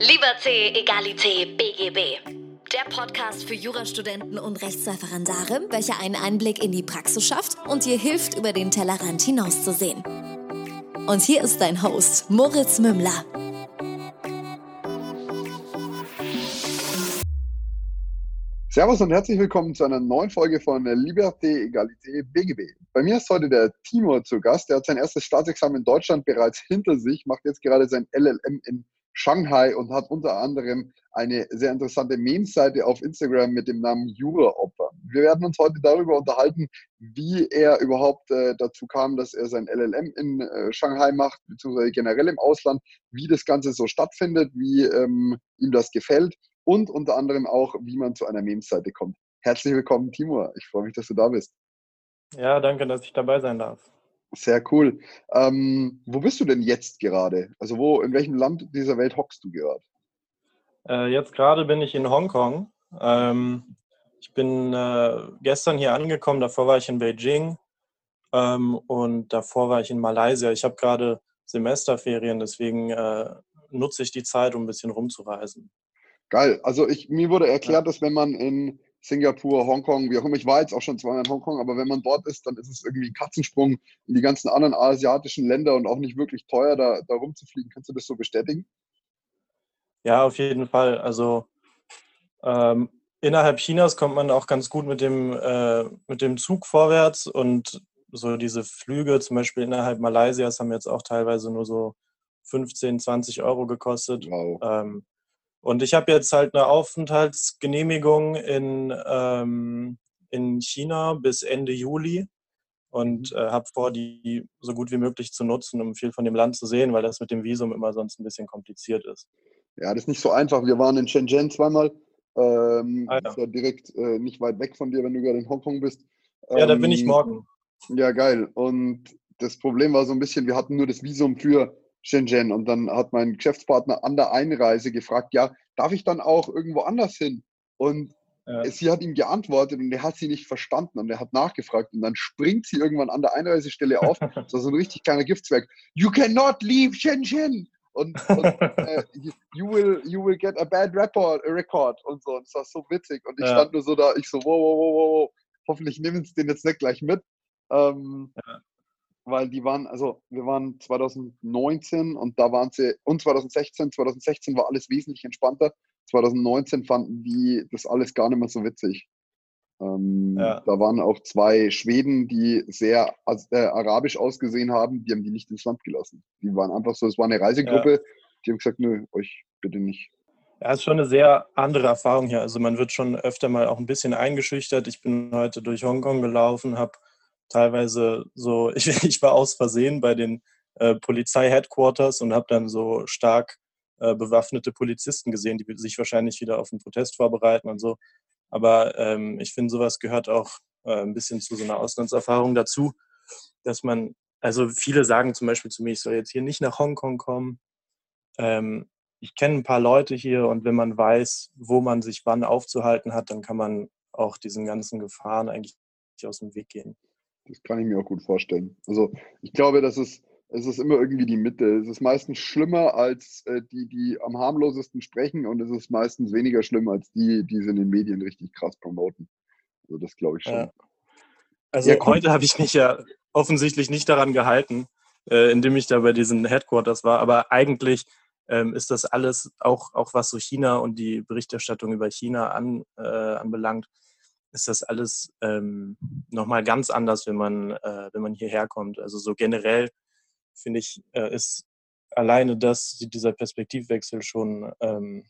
Liberté, Egalité, BGB. Der Podcast für Jurastudenten und Rechtsreferendare, welcher einen Einblick in die Praxis schafft und dir hilft, über den Tellerrand hinauszusehen. Und hier ist dein Host, Moritz Mümmler. Servus und herzlich willkommen zu einer neuen Folge von Liberté, Egalité, BGB. Bei mir ist heute der Timur zu Gast. Der hat sein erstes Staatsexamen in Deutschland bereits hinter sich, macht jetzt gerade sein LLM in Shanghai und hat unter anderem eine sehr interessante Meme-Seite auf Instagram mit dem Namen Jura-Opfer. Wir werden uns heute darüber unterhalten, wie er überhaupt äh, dazu kam, dass er sein LLM in äh, Shanghai macht, beziehungsweise generell im Ausland, wie das Ganze so stattfindet, wie ähm, ihm das gefällt und unter anderem auch, wie man zu einer Meme-Seite kommt. Herzlich willkommen, Timur. Ich freue mich, dass du da bist. Ja, danke, dass ich dabei sein darf. Sehr cool. Ähm, wo bist du denn jetzt gerade? Also wo, in welchem Land dieser Welt hockst du gerade? Äh, jetzt gerade bin ich in Hongkong. Ähm, ich bin äh, gestern hier angekommen, davor war ich in Beijing ähm, und davor war ich in Malaysia. Ich habe gerade Semesterferien, deswegen äh, nutze ich die Zeit, um ein bisschen rumzureisen. Geil. Also ich, mir wurde erklärt, ja. dass wenn man in Singapur, Hongkong, wie auch immer. Ich war jetzt auch schon zweimal in Hongkong, aber wenn man dort ist, dann ist es irgendwie ein Katzensprung in die ganzen anderen asiatischen Länder und auch nicht wirklich teuer, da, da rumzufliegen. Kannst du das so bestätigen? Ja, auf jeden Fall. Also ähm, innerhalb Chinas kommt man auch ganz gut mit dem, äh, mit dem Zug vorwärts und so diese Flüge, zum Beispiel innerhalb Malaysias, haben jetzt auch teilweise nur so 15, 20 Euro gekostet. Wow. Ähm, und ich habe jetzt halt eine Aufenthaltsgenehmigung in, ähm, in China bis Ende Juli und mhm. äh, habe vor, die so gut wie möglich zu nutzen, um viel von dem Land zu sehen, weil das mit dem Visum immer sonst ein bisschen kompliziert ist. Ja, das ist nicht so einfach. Wir waren in Shenzhen zweimal. Ähm, ah, ja. Ist ja direkt äh, nicht weit weg von dir, wenn du gerade in Hongkong bist. Ähm, ja, da bin ich ähm, morgen. Ja, geil. Und das Problem war so ein bisschen, wir hatten nur das Visum für Shenzhen. Und dann hat mein Geschäftspartner an der Einreise gefragt, ja, darf ich dann auch irgendwo anders hin? Und ja. sie hat ihm geantwortet und er hat sie nicht verstanden und er hat nachgefragt und dann springt sie irgendwann an der Einreisestelle auf. das war so ein richtig kleiner Giftzwerg. You cannot leave Shenzhen! Und, und äh, you, will, you will get a bad report, a record und so. Und das war so witzig. Und ich ja. stand nur so da, ich so, wow, wow, wow, wow, hoffentlich nehmen sie den jetzt nicht gleich mit. Ähm, ja weil die waren, also wir waren 2019 und da waren sie, und 2016, 2016 war alles wesentlich entspannter. 2019 fanden die das alles gar nicht mehr so witzig. Ähm, ja. Da waren auch zwei Schweden, die sehr äh, arabisch ausgesehen haben, die haben die nicht ins Land gelassen. Die waren einfach so, es war eine Reisegruppe, ja. die haben gesagt, nö, euch bitte nicht. Ja, es ist schon eine sehr andere Erfahrung hier. Also man wird schon öfter mal auch ein bisschen eingeschüchtert. Ich bin heute durch Hongkong gelaufen, habe teilweise so, ich, ich war aus Versehen bei den äh, Polizei-Headquarters und habe dann so stark äh, bewaffnete Polizisten gesehen, die sich wahrscheinlich wieder auf einen Protest vorbereiten und so. Aber ähm, ich finde, sowas gehört auch äh, ein bisschen zu so einer Auslandserfahrung dazu, dass man, also viele sagen zum Beispiel zu mir, ich soll jetzt hier nicht nach Hongkong kommen. Ähm, ich kenne ein paar Leute hier und wenn man weiß, wo man sich wann aufzuhalten hat, dann kann man auch diesen ganzen Gefahren eigentlich aus dem Weg gehen. Das kann ich mir auch gut vorstellen. Also ich glaube, dass es, es ist immer irgendwie die Mitte. Es ist meistens schlimmer als äh, die, die am harmlosesten sprechen und es ist meistens weniger schlimm als die, die es in den Medien richtig krass promoten. Also das glaube ich schon. Ja. Also ja, heute habe ich mich ja offensichtlich nicht daran gehalten, äh, indem ich da bei diesen Headquarters war, aber eigentlich ähm, ist das alles, auch, auch was so China und die Berichterstattung über China an, äh, anbelangt, ist das alles ähm, nochmal ganz anders, wenn man, äh, wenn man hierher kommt. Also so generell finde ich, äh, ist alleine das, dieser Perspektivwechsel schon ähm,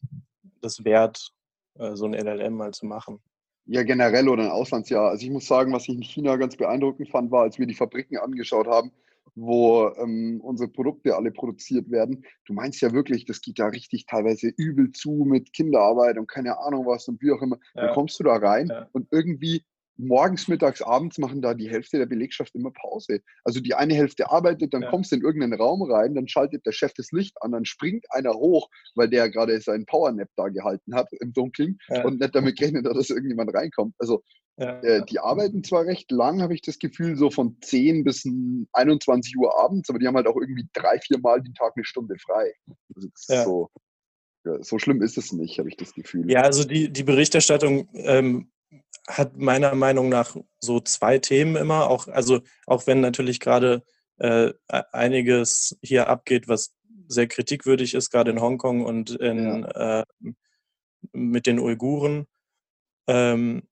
das wert, äh, so ein LLM mal zu machen. Ja, generell oder ein Auslandsjahr. Also ich muss sagen, was ich in China ganz beeindruckend fand, war, als wir die Fabriken angeschaut haben, wo ähm, unsere Produkte alle produziert werden. Du meinst ja wirklich, das geht da richtig teilweise übel zu mit Kinderarbeit und keine Ahnung was und wie auch immer. Ja. Dann kommst du da rein ja. und irgendwie morgens, mittags, abends machen da die Hälfte der Belegschaft immer Pause. Also die eine Hälfte arbeitet, dann ja. kommst du in irgendeinen Raum rein, dann schaltet der Chef das Licht an, dann springt einer hoch, weil der gerade seinen Powernap da gehalten hat im Dunkeln ja. und nicht damit gerechnet hat, dass irgendjemand reinkommt. Also ja. äh, die arbeiten zwar recht lang, habe ich das Gefühl, so von 10 bis 21 Uhr abends, aber die haben halt auch irgendwie drei, vier Mal den Tag eine Stunde frei. Also das ist so, so schlimm ist es nicht, habe ich das Gefühl. Ja, also die, die Berichterstattung ähm, hat meiner Meinung nach so zwei Themen immer. Auch, also auch wenn natürlich gerade äh, e-, einiges hier abgeht, was sehr kritikwürdig ist, gerade in Hongkong und in, ja. äh, mit den Uiguren. Ähm,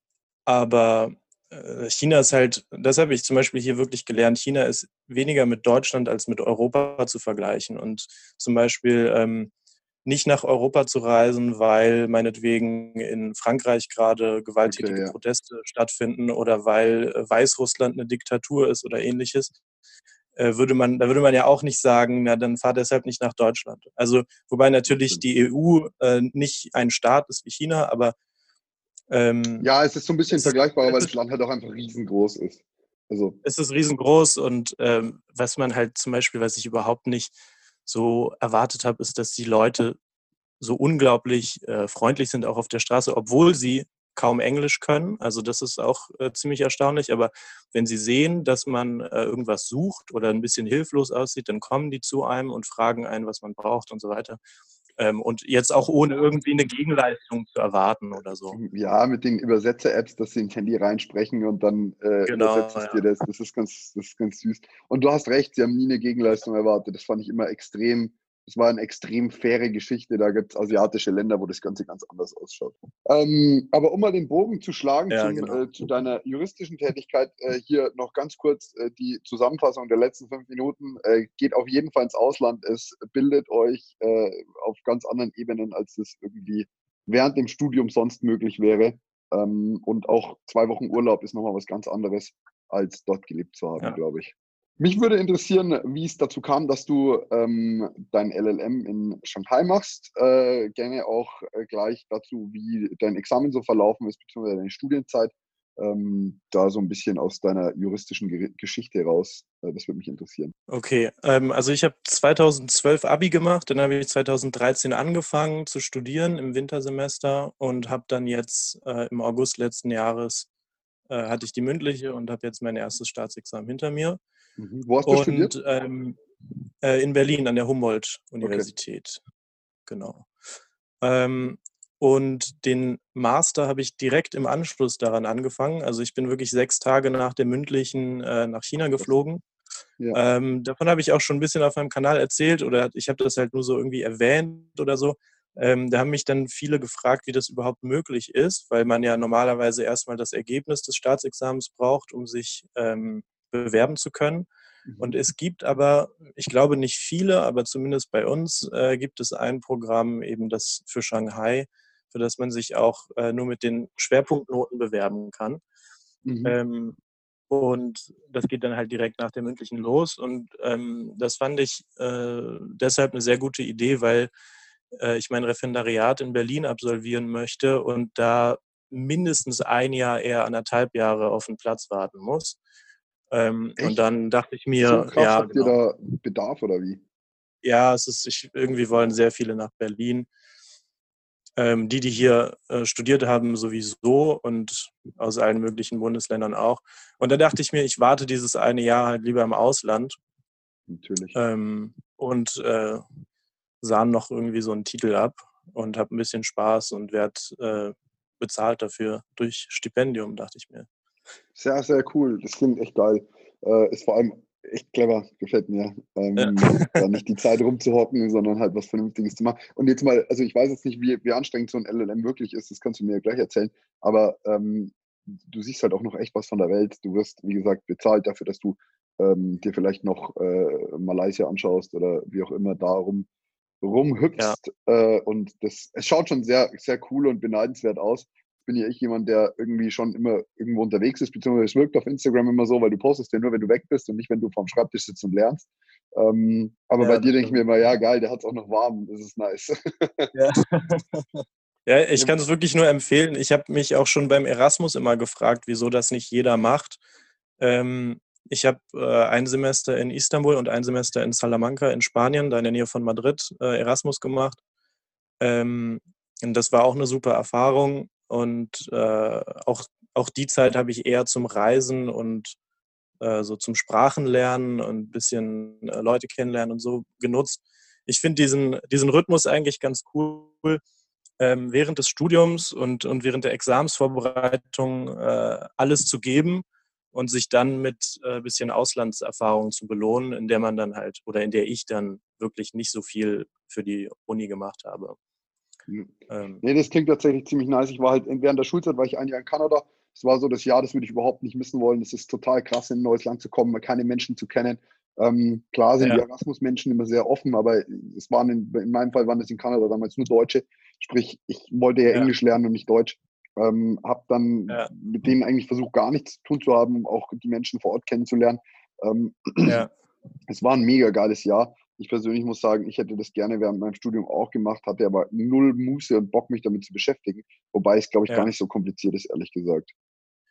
aber äh, China ist halt, das habe ich zum Beispiel hier wirklich gelernt, China ist weniger mit Deutschland als mit Europa zu vergleichen. Und zum Beispiel ähm, nicht nach Europa zu reisen, weil meinetwegen in Frankreich gerade gewalttätige okay, ja. Proteste stattfinden oder weil äh, Weißrussland eine Diktatur ist oder ähnliches, äh, würde man, da würde man ja auch nicht sagen, na dann fahr deshalb nicht nach Deutschland. Also wobei natürlich die EU äh, nicht ein Staat ist wie China, aber ähm, ja, es ist so ein bisschen vergleichbar, weil das Land halt auch einfach riesengroß ist. Also es ist riesengroß und ähm, was man halt zum Beispiel, was ich überhaupt nicht so erwartet habe, ist, dass die Leute so unglaublich äh, freundlich sind, auch auf der Straße, obwohl sie kaum Englisch können. Also das ist auch äh, ziemlich erstaunlich. Aber wenn sie sehen, dass man äh, irgendwas sucht oder ein bisschen hilflos aussieht, dann kommen die zu einem und fragen einen, was man braucht und so weiter. Ähm, und jetzt auch ohne irgendwie eine Gegenleistung zu erwarten oder so. Ja, mit den Übersetzer-Apps, dass sie ins Handy reinsprechen und dann äh, genau, übersetzt ja. dir das. Das ist, ganz, das ist ganz süß. Und du hast recht, sie haben nie eine Gegenleistung erwartet. Das fand ich immer extrem es war eine extrem faire Geschichte. Da gibt es asiatische Länder, wo das Ganze ganz anders ausschaut. Ähm, aber um mal den Bogen zu schlagen ja, zum, genau. äh, zu deiner juristischen Tätigkeit, äh, hier noch ganz kurz äh, die Zusammenfassung der letzten fünf Minuten. Äh, geht auf jeden Fall ins Ausland. Es bildet euch äh, auf ganz anderen Ebenen, als das irgendwie während dem Studium sonst möglich wäre. Ähm, und auch zwei Wochen Urlaub ist nochmal was ganz anderes, als dort gelebt zu haben, ja. glaube ich. Mich würde interessieren, wie es dazu kam, dass du ähm, dein LLM in Shanghai machst. Äh, gerne auch äh, gleich dazu, wie dein Examen so verlaufen ist, beziehungsweise deine Studienzeit. Ähm, da so ein bisschen aus deiner juristischen Ge Geschichte raus. Äh, das würde mich interessieren. Okay, ähm, also ich habe 2012 Abi gemacht, dann habe ich 2013 angefangen zu studieren im Wintersemester und habe dann jetzt äh, im August letzten Jahres äh, hatte ich die mündliche und habe jetzt mein erstes Staatsexamen hinter mir. Mhm. Wo hast du und, studiert? Ähm, äh, in Berlin an der Humboldt-Universität. Okay. Genau. Ähm, und den Master habe ich direkt im Anschluss daran angefangen. Also ich bin wirklich sechs Tage nach der mündlichen äh, nach China geflogen. Ja. Ähm, davon habe ich auch schon ein bisschen auf meinem Kanal erzählt oder ich habe das halt nur so irgendwie erwähnt oder so. Ähm, da haben mich dann viele gefragt, wie das überhaupt möglich ist, weil man ja normalerweise erstmal das Ergebnis des Staatsexamens braucht, um sich ähm, bewerben zu können. Und mhm. es gibt aber, ich glaube nicht viele, aber zumindest bei uns äh, gibt es ein Programm eben das für Shanghai, für das man sich auch äh, nur mit den Schwerpunktnoten bewerben kann. Mhm. Ähm, und das geht dann halt direkt nach der mündlichen los. Und ähm, das fand ich äh, deshalb eine sehr gute Idee, weil äh, ich mein Referendariat in Berlin absolvieren möchte und da mindestens ein Jahr, eher anderthalb Jahre auf den Platz warten muss. Ähm, und dann dachte ich mir, so krass, ja, habt genau. ihr da Bedarf oder wie? Ja, es ist, ich, irgendwie wollen sehr viele nach Berlin. Ähm, die, die hier äh, studiert haben, sowieso und aus allen möglichen Bundesländern auch. Und da dachte ich mir, ich warte dieses eine Jahr halt lieber im Ausland. Natürlich. Ähm, und äh, sah noch irgendwie so einen Titel ab und habe ein bisschen Spaß und werde äh, bezahlt dafür durch Stipendium, dachte ich mir. Sehr, sehr cool. Das klingt echt geil. Äh, ist vor allem echt clever, gefällt mir. Ähm, ja. da nicht die Zeit rumzuhocken, sondern halt was Vernünftiges zu machen. Und jetzt mal, also ich weiß jetzt nicht, wie, wie anstrengend so ein LLM wirklich ist, das kannst du mir gleich erzählen, aber ähm, du siehst halt auch noch echt was von der Welt. Du wirst, wie gesagt, bezahlt dafür, dass du ähm, dir vielleicht noch äh, Malaysia anschaust oder wie auch immer darum rumhüpfst. Ja. Äh, und das, es schaut schon sehr, sehr cool und beneidenswert aus bin ja ich jemand, der irgendwie schon immer irgendwo unterwegs ist, beziehungsweise es wirkt auf Instagram immer so, weil du postest ja nur, wenn du weg bist und nicht, wenn du vorm Schreibtisch sitzt und lernst. Ähm, aber ja, bei dir denke ich mir immer, ja, geil, der hat es auch noch warm, das ist nice. Ja. ja, ich kann es wirklich nur empfehlen. Ich habe mich auch schon beim Erasmus immer gefragt, wieso das nicht jeder macht. Ähm, ich habe äh, ein Semester in Istanbul und ein Semester in Salamanca in Spanien, da in der Nähe von Madrid, äh, Erasmus gemacht. Ähm, und das war auch eine super Erfahrung. Und äh, auch, auch die Zeit habe ich eher zum Reisen und äh, so zum Sprachenlernen und ein bisschen äh, Leute kennenlernen und so genutzt. ich finde diesen, diesen Rhythmus eigentlich ganz cool, ähm, während des Studiums und, und während der Examsvorbereitung äh, alles zu geben und sich dann mit ein äh, bisschen Auslandserfahrung zu belohnen, in der man dann halt oder in der ich dann wirklich nicht so viel für die Uni gemacht habe. Ähm, nee, das klingt tatsächlich ziemlich nice. Ich war halt während der Schulzeit war ich ein Jahr in Kanada. Es war so das Jahr, das würde ich überhaupt nicht missen wollen. Es ist total krass, in ein neues Land zu kommen, keine Menschen zu kennen. Ähm, klar sind ja. die Erasmus-Menschen immer sehr offen, aber es waren in, in, meinem Fall waren es in Kanada damals nur Deutsche. Sprich, ich wollte ja, ja. Englisch lernen und nicht Deutsch. Ähm, habe dann ja. mit denen eigentlich versucht, gar nichts zu tun zu haben, auch die Menschen vor Ort kennenzulernen. Ähm, es war ein mega geiles Jahr ich persönlich muss sagen, ich hätte das gerne während meinem Studium auch gemacht, hatte aber null Muße und Bock, mich damit zu beschäftigen. Wobei es, glaube ich, ja. gar nicht so kompliziert ist, ehrlich gesagt.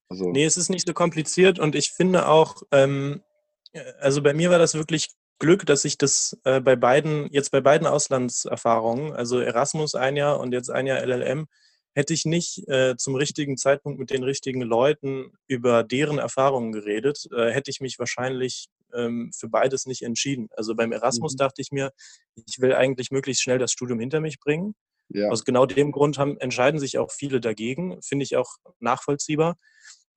Also, nee, es ist nicht so kompliziert und ich finde auch, ähm, also bei mir war das wirklich Glück, dass ich das äh, bei beiden, jetzt bei beiden Auslandserfahrungen, also Erasmus ein Jahr und jetzt ein Jahr LLM, hätte ich nicht äh, zum richtigen Zeitpunkt mit den richtigen Leuten über deren Erfahrungen geredet, äh, hätte ich mich wahrscheinlich ähm, für beides nicht entschieden. Also beim Erasmus mhm. dachte ich mir, ich will eigentlich möglichst schnell das Studium hinter mich bringen. Ja. Aus genau dem Grund haben, entscheiden sich auch viele dagegen, finde ich auch nachvollziehbar.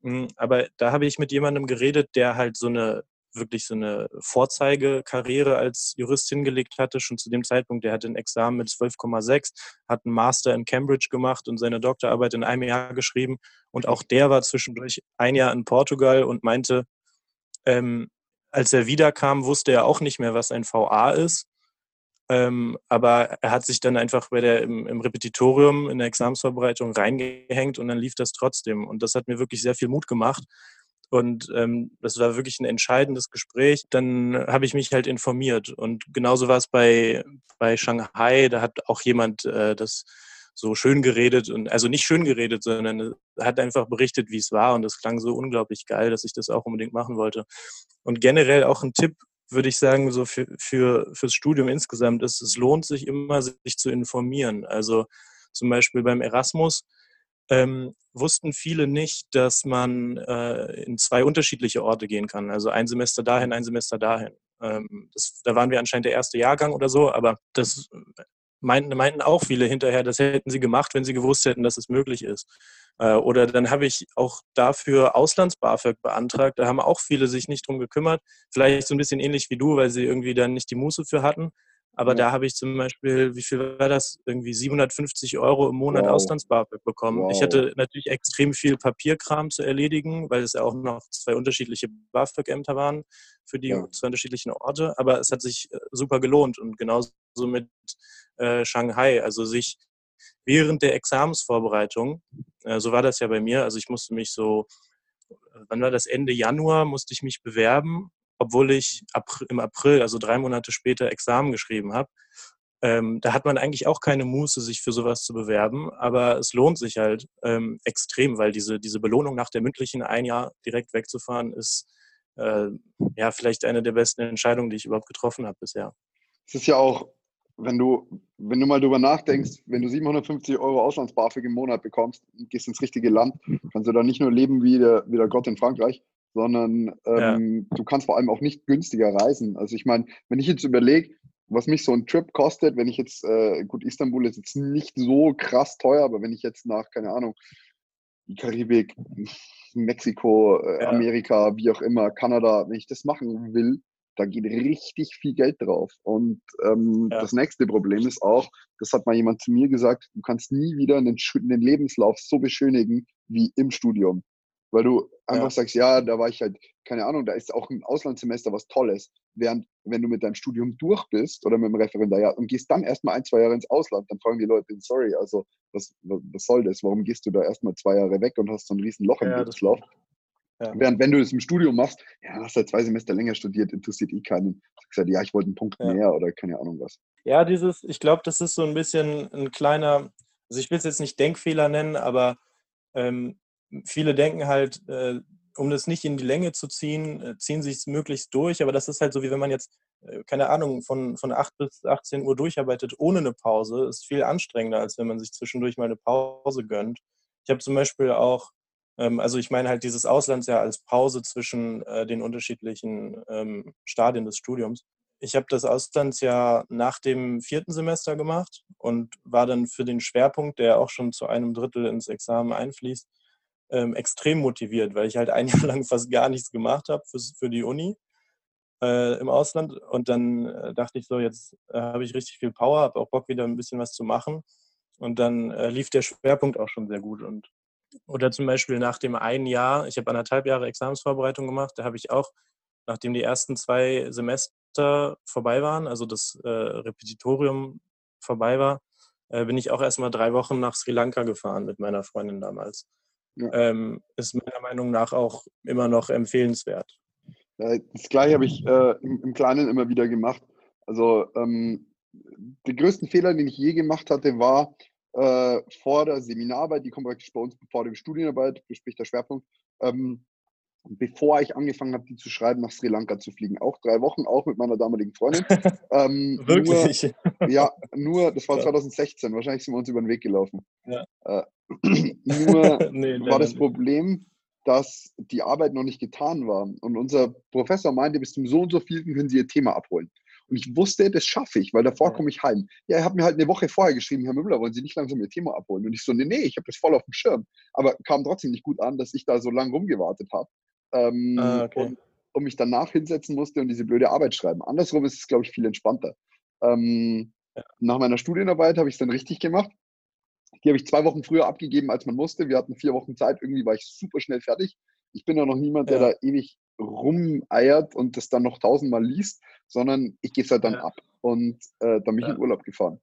Hm, aber da habe ich mit jemandem geredet, der halt so eine wirklich so eine Vorzeigekarriere als Jurist hingelegt hatte, schon zu dem Zeitpunkt. Der hatte ein Examen mit 12,6, hat einen Master in Cambridge gemacht und seine Doktorarbeit in einem Jahr geschrieben. Und auch der war zwischendurch ein Jahr in Portugal und meinte, ähm, als er wiederkam, wusste er auch nicht mehr, was ein VA ist. Ähm, aber er hat sich dann einfach bei der, im, im, Repetitorium in der Examensvorbereitung reingehängt und dann lief das trotzdem. Und das hat mir wirklich sehr viel Mut gemacht. Und ähm, das war wirklich ein entscheidendes Gespräch. Dann habe ich mich halt informiert. Und genauso war es bei, bei Shanghai. Da hat auch jemand äh, das so schön geredet und also nicht schön geredet, sondern hat einfach berichtet, wie es war und das klang so unglaublich geil, dass ich das auch unbedingt machen wollte. Und generell auch ein Tipp, würde ich sagen, so für, für fürs Studium insgesamt ist, es lohnt sich immer, sich zu informieren. Also zum Beispiel beim Erasmus ähm, wussten viele nicht, dass man äh, in zwei unterschiedliche Orte gehen kann. Also ein Semester dahin, ein Semester dahin. Ähm, das, da waren wir anscheinend der erste Jahrgang oder so, aber das meinten, meinten auch viele hinterher, das hätten sie gemacht, wenn sie gewusst hätten, dass es möglich ist. Äh, oder dann habe ich auch dafür Auslands-BAföG beantragt. Da haben auch viele sich nicht drum gekümmert. Vielleicht so ein bisschen ähnlich wie du, weil sie irgendwie dann nicht die Muße für hatten. Aber ja. da habe ich zum Beispiel, wie viel war das? Irgendwie 750 Euro im Monat wow. Auslands-BAföG bekommen. Wow. Ich hatte natürlich extrem viel Papierkram zu erledigen, weil es ja auch noch zwei unterschiedliche BAföG-Ämter waren für die ja. zwei unterschiedlichen Orte. Aber es hat sich äh, super gelohnt und genauso mit äh, Shanghai. Also sich während der Examensvorbereitung, äh, so war das ja bei mir, also ich musste mich so, wann war das Ende Januar, musste ich mich bewerben, obwohl ich im April, also drei Monate später, Examen geschrieben habe. Ähm, da hat man eigentlich auch keine Muße, sich für sowas zu bewerben, aber es lohnt sich halt ähm, extrem, weil diese, diese Belohnung nach der mündlichen ein Jahr direkt wegzufahren, ist äh, ja vielleicht eine der besten Entscheidungen, die ich überhaupt getroffen habe bisher. Es ist ja auch wenn du, wenn du mal drüber nachdenkst, wenn du 750 Euro Auslands-BAföG im Monat bekommst und gehst ins richtige Land, kannst du da nicht nur leben wie der, wie der Gott in Frankreich, sondern ähm, ja. du kannst vor allem auch nicht günstiger reisen. Also ich meine, wenn ich jetzt überlege, was mich so ein Trip kostet, wenn ich jetzt, äh, gut, Istanbul ist jetzt nicht so krass teuer, aber wenn ich jetzt nach, keine Ahnung, die Karibik, Mexiko, äh, ja. Amerika, wie auch immer, Kanada, wenn ich das machen will, da geht richtig viel Geld drauf. Und ähm, ja. das nächste Problem ist auch, das hat mal jemand zu mir gesagt, du kannst nie wieder einen, einen Lebenslauf so beschönigen wie im Studium. Weil du einfach ja. sagst, ja, da war ich halt, keine Ahnung, da ist auch ein Auslandssemester was Tolles. Während, wenn du mit deinem Studium durch bist oder mit dem Referendariat und gehst dann erstmal ein, zwei Jahre ins Ausland, dann fragen die Leute, sorry, also was, was soll das? Warum gehst du da erstmal zwei Jahre weg und hast so ein riesen Loch im ja, Lebenslauf? Ja. Während wenn du das im Studium machst, ja, hast halt zwei Semester länger studiert, interessiert eh keinen. Du sagst halt, ja, ich wollte einen Punkt ja. mehr oder keine Ahnung was. Ja, dieses, ich glaube, das ist so ein bisschen ein kleiner, also ich will es jetzt nicht Denkfehler nennen, aber ähm, viele denken halt, äh, um das nicht in die Länge zu ziehen, äh, ziehen sich es möglichst durch. Aber das ist halt so, wie wenn man jetzt, äh, keine Ahnung, von, von 8 bis 18 Uhr durcharbeitet ohne eine Pause, ist viel anstrengender, als wenn man sich zwischendurch mal eine Pause gönnt. Ich habe zum Beispiel auch also ich meine halt dieses Auslandsjahr als Pause zwischen äh, den unterschiedlichen ähm, Stadien des Studiums. ich habe das Auslandsjahr nach dem vierten Semester gemacht und war dann für den Schwerpunkt, der auch schon zu einem Drittel ins Examen einfließt, ähm, extrem motiviert, weil ich halt ein Jahr lang fast gar nichts gemacht habe für, für die Uni äh, im Ausland. Und dann äh, dachte ich so, jetzt äh, habe ich richtig viel Power, habe auch Bock wieder ein bisschen was zu machen. Und dann äh, lief der Schwerpunkt auch schon sehr gut. Und oder zum Beispiel nach dem einen Jahr, ich habe anderthalb Jahre Examensvorbereitung gemacht, da habe ich auch, nachdem die ersten zwei Semester vorbei waren, also das äh, Repetitorium vorbei war, äh, bin ich auch erstmal drei Wochen nach Sri Lanka gefahren mit meiner Freundin damals. Ja. Ähm, ist meiner Meinung nach auch immer noch empfehlenswert. Das gleiche habe ich äh, im, im, Kleinen immer wieder gemacht. Also ähm, den größten Fehler, den ich je gemacht hatte, war, äh, vor der Seminararbeit, die kommt praktisch bei uns vor der Studienarbeit, sprich der Schwerpunkt, ähm, bevor ich angefangen habe, die zu schreiben, nach Sri Lanka zu fliegen. Auch drei Wochen, auch mit meiner damaligen Freundin. Ähm, Wirklich? Nur, ja, nur, das war ja. 2016, wahrscheinlich sind wir uns über den Weg gelaufen. Ja. Äh, nur nee, war das Problem, dass die Arbeit noch nicht getan war. Und unser Professor meinte, bis zum so und so vielten können Sie Ihr Thema abholen. Und ich wusste, das schaffe ich, weil davor komme ich heim. Ja, er hat mir halt eine Woche vorher geschrieben, Herr Müller, wollen Sie nicht langsam Ihr Thema abholen? Und ich so, nee, nee, ich habe das voll auf dem Schirm. Aber kam trotzdem nicht gut an, dass ich da so lange rumgewartet habe. Ähm, ah, okay. und, und mich danach hinsetzen musste und diese blöde Arbeit schreiben. Andersrum ist es, glaube ich, viel entspannter. Ähm, ja. Nach meiner Studienarbeit habe ich es dann richtig gemacht. Die habe ich zwei Wochen früher abgegeben, als man musste. Wir hatten vier Wochen Zeit. Irgendwie war ich super schnell fertig. Ich bin ja noch niemand, der ja. da ewig rumeiert und das dann noch tausendmal liest, sondern ich gebe es halt dann ja. ab. Und äh, dann bin ich ja. in Urlaub gefahren.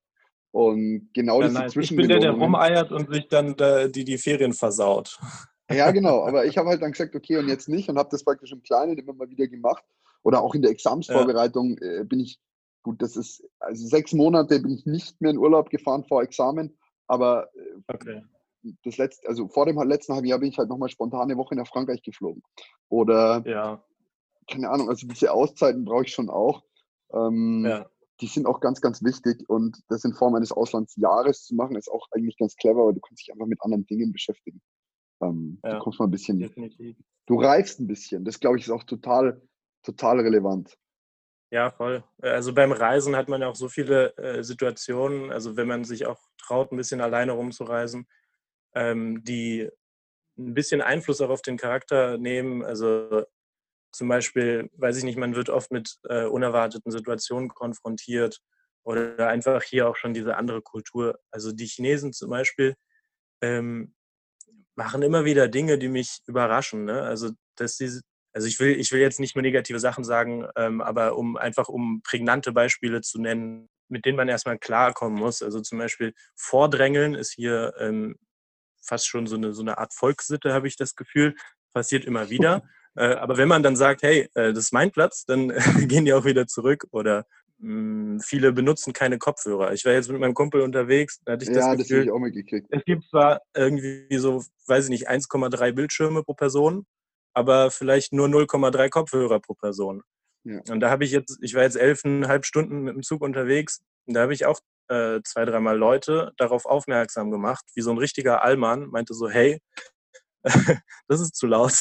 Und genau ja, diese nice. Ich bin der, der rumeiert und sich dann da, die, die Ferien versaut. Ja, genau. Aber ich habe halt dann gesagt, okay, und jetzt nicht und habe das praktisch im Kleinen immer mal wieder gemacht. Oder auch in der Examsvorbereitung äh, bin ich, gut, das ist, also sechs Monate bin ich nicht mehr in Urlaub gefahren vor Examen, aber äh, okay das letzte, also vor dem letzten halben Jahr bin ich halt nochmal spontan eine Woche nach Frankreich geflogen. Oder, ja. keine Ahnung, also diese Auszeiten brauche ich schon auch. Ähm, ja. Die sind auch ganz, ganz wichtig und das in Form eines Auslandsjahres zu machen, ist auch eigentlich ganz clever, weil du kannst dich einfach mit anderen Dingen beschäftigen. Ähm, ja, du kommst mal ein bisschen, definitiv. du reifst ein bisschen. Das glaube ich ist auch total, total relevant. Ja, voll. Also beim Reisen hat man ja auch so viele äh, Situationen, also wenn man sich auch traut, ein bisschen alleine rumzureisen, ähm, die ein bisschen Einfluss auch auf den Charakter nehmen. Also zum Beispiel, weiß ich nicht, man wird oft mit äh, unerwarteten Situationen konfrontiert oder einfach hier auch schon diese andere Kultur. Also die Chinesen zum Beispiel ähm, machen immer wieder Dinge, die mich überraschen. Ne? Also dass sie, also ich will, ich will jetzt nicht nur negative Sachen sagen, ähm, aber um einfach um prägnante Beispiele zu nennen, mit denen man erstmal klarkommen muss. Also zum Beispiel Vordrängeln ist hier ähm, fast schon so eine, so eine Art Volkssitte, habe ich das Gefühl. Passiert immer wieder. äh, aber wenn man dann sagt, hey, äh, das ist mein Platz, dann gehen die auch wieder zurück. Oder mh, hm, viele benutzen keine Kopfhörer. Ich war jetzt mit meinem Kumpel unterwegs, da hatte ich ja, das Gefühl, das ich auch mitgekriegt. Es gibt zwar irgendwie so, weiß ich nicht, 1,3 Bildschirme pro Person, aber vielleicht nur 0,3 Kopfhörer pro Person. Ja. Und da habe ich jetzt, ich war jetzt elfeinhalb Stunden mit dem Zug unterwegs, und da habe ich auch äh, zwei, dreimal Leute darauf aufmerksam gemacht, wie so ein richtiger Allmann meinte so, hey, das ist zu laut.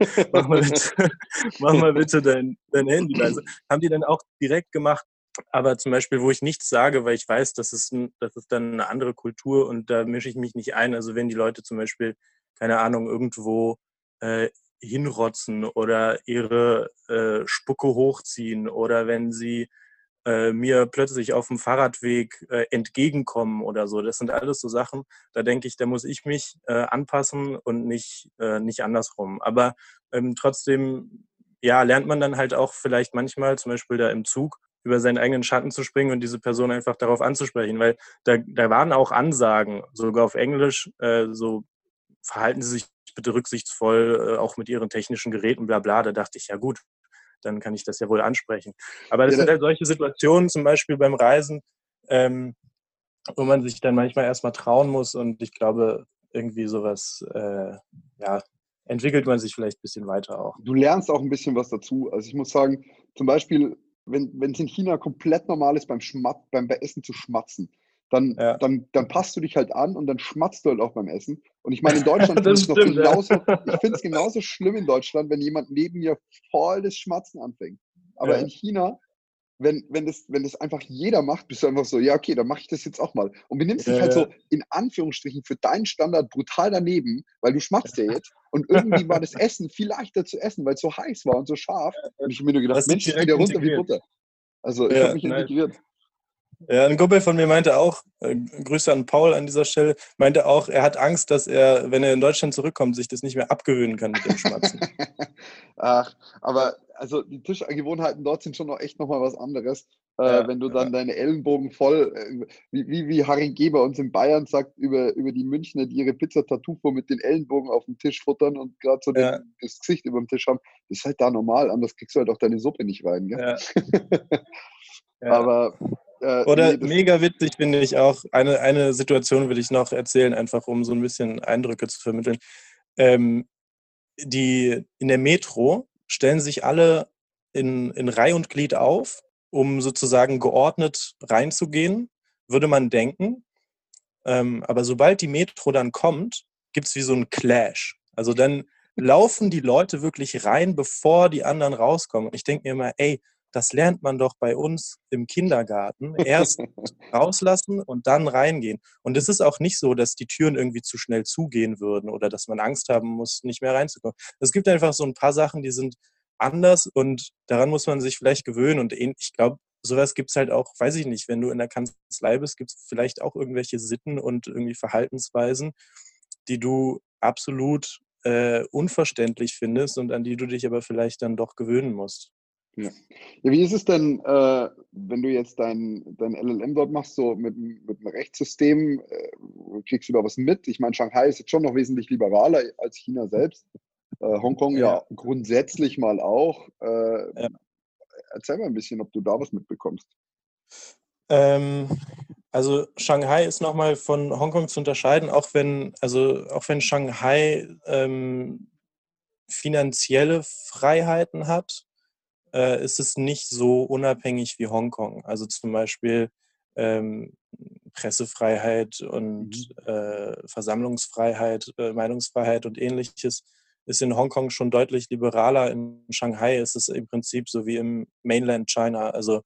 mach, mal bitte, mach mal bitte dein, dein Handy leise. Haben die dann auch direkt gemacht, aber zum Beispiel, wo ich nichts sage, weil ich weiß, das ist, das ist dann eine andere Kultur und da mische ich mich nicht ein. Also wenn die Leute zum Beispiel, keine Ahnung, irgendwo äh, hinrotzen oder ihre äh, Spucke hochziehen oder wenn sie äh, mir plötzlich auf dem Fahrradweg äh, entgegenkommen oder so. Das sind alles so Sachen, da denke ich, da muss ich mich äh, anpassen und nicht, äh, nicht andersrum. Aber ähm, trotzdem, ja, lernt man dann halt auch vielleicht manchmal, zum Beispiel da im Zug, über seinen eigenen Schatten zu springen und diese Person einfach darauf anzusprechen, weil da, da waren auch Ansagen, sogar auf Englisch, äh, so verhalten Sie sich bitte rücksichtsvoll, auch mit Ihren technischen Geräten, bla bla. Da dachte ich, ja gut, dann kann ich das ja wohl ansprechen. Aber das ja, sind halt solche Situationen, zum Beispiel beim Reisen, ähm, wo man sich dann manchmal erstmal trauen muss und ich glaube, irgendwie sowas, äh, ja, entwickelt man sich vielleicht ein bisschen weiter auch. Du lernst auch ein bisschen was dazu. Also ich muss sagen, zum Beispiel, wenn es in China komplett normal ist, beim, Schmat beim Essen zu schmatzen, dann, ja. dann, dann passt du dich halt an und dann schmatzt du halt auch beim Essen. Und ich meine, in Deutschland finde ich es genauso, ich finde es genauso schlimm in Deutschland, wenn jemand neben mir voll das Schmatzen anfängt. Aber ja. in China, wenn, wenn, das, wenn das einfach jeder macht, bist du einfach so, ja, okay, dann mache ich das jetzt auch mal. Und benimmst dich halt so in Anführungsstrichen für deinen Standard brutal daneben, weil du schmatzt ja jetzt. Und irgendwie war das Essen viel leichter zu essen, weil es so heiß war und so scharf. Und ich habe mir nur gedacht, Mensch, wieder runter wie Butter. Also ich ja, habe mich integriert. Ja, ein Kumpel von mir meinte auch, äh, Grüße an Paul an dieser Stelle, meinte auch, er hat Angst, dass er, wenn er in Deutschland zurückkommt, sich das nicht mehr abgewöhnen kann mit dem Schmatzen. Ach, aber also die Tischgewohnheiten dort sind schon noch echt nochmal was anderes. Äh, ja, wenn du dann ja. deine Ellenbogen voll, äh, wie, wie, wie Harry Geber uns in Bayern sagt, über, über die Münchner, die ihre Pizza vor mit den Ellenbogen auf dem Tisch futtern und gerade so ja. den, das Gesicht über dem Tisch haben, das ist halt da normal, anders kriegst du halt auch deine Suppe nicht rein. Gell? Aber äh, Oder nee, mega witzig finde ich auch. Eine, eine Situation will ich noch erzählen, einfach um so ein bisschen Eindrücke zu vermitteln. Ähm, die in der Metro stellen sich alle in, in Reih und Glied auf, um sozusagen geordnet reinzugehen, würde man denken. Ähm, aber sobald die Metro dann kommt, gibt es wie so einen Clash. Also dann laufen die Leute wirklich rein, bevor die anderen rauskommen. Und ich denke mir immer, ey, das lernt man doch bei uns im Kindergarten. Erst rauslassen und dann reingehen. Und es ist auch nicht so, dass die Türen irgendwie zu schnell zugehen würden oder dass man Angst haben muss, nicht mehr reinzukommen. Es gibt einfach so ein paar Sachen, die sind anders und daran muss man sich vielleicht gewöhnen. Und ich glaube, sowas gibt es halt auch, weiß ich nicht, wenn du in der Kanzlei bist, gibt es vielleicht auch irgendwelche Sitten und irgendwie Verhaltensweisen, die du absolut äh, unverständlich findest und an die du dich aber vielleicht dann doch gewöhnen musst. Ja. ja. wie ist es denn, äh, wenn du jetzt dein, dein LLM dort machst, so mit, mit einem Rechtssystem, äh, kriegst du da was mit? Ich meine, Shanghai ist jetzt schon noch wesentlich liberaler als China selbst. Äh, Hongkong ja. ja. grundsätzlich mal auch. Äh, ja. Erzähl mal ein bisschen, ob du da was mitbekommst. Ähm, also Shanghai ist nochmal von Hongkong zu unterscheiden, auch wenn, also auch wenn Shanghai ähm, finanzielle Freiheiten hat, äh, ist es nicht so unabhängig wie Hongkong. Also zum Beispiel ähm, Pressefreiheit und mhm. äh, Versammlungsfreiheit, äh, Meinungsfreiheit und ähnliches ist in Hongkong schon deutlich liberaler. In Shanghai ist es im Prinzip so wie im Mainland China. Also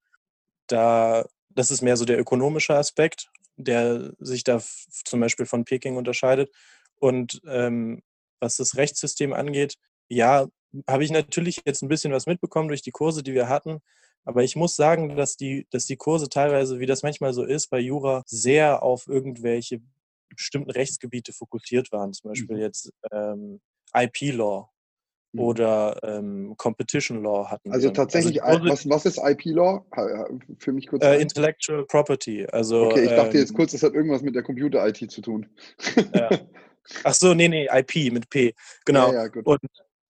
da, das ist mehr so der ökonomische Aspekt, der sich da zum Beispiel von Peking unterscheidet. Und ähm, was das Rechtssystem angeht, ja, habe ich natürlich jetzt ein bisschen was mitbekommen durch die Kurse, die wir hatten. Aber ich muss sagen, dass die, dass die Kurse teilweise, wie das manchmal so ist, bei Jura sehr auf irgendwelche bestimmten Rechtsgebiete fokussiert waren. Zum Beispiel mhm. jetzt ähm, IP-Law mhm. oder ähm, Competition Law hatten. Also wir. tatsächlich, also, was, was ist IP-Law? Für mich kurz. Äh, Intellectual Property. Also, okay, ich dachte jetzt ähm, kurz, das hat irgendwas mit der Computer-IT zu tun. Ja. Ach so, nee, nee, IP mit P. Genau. Ja, ja, und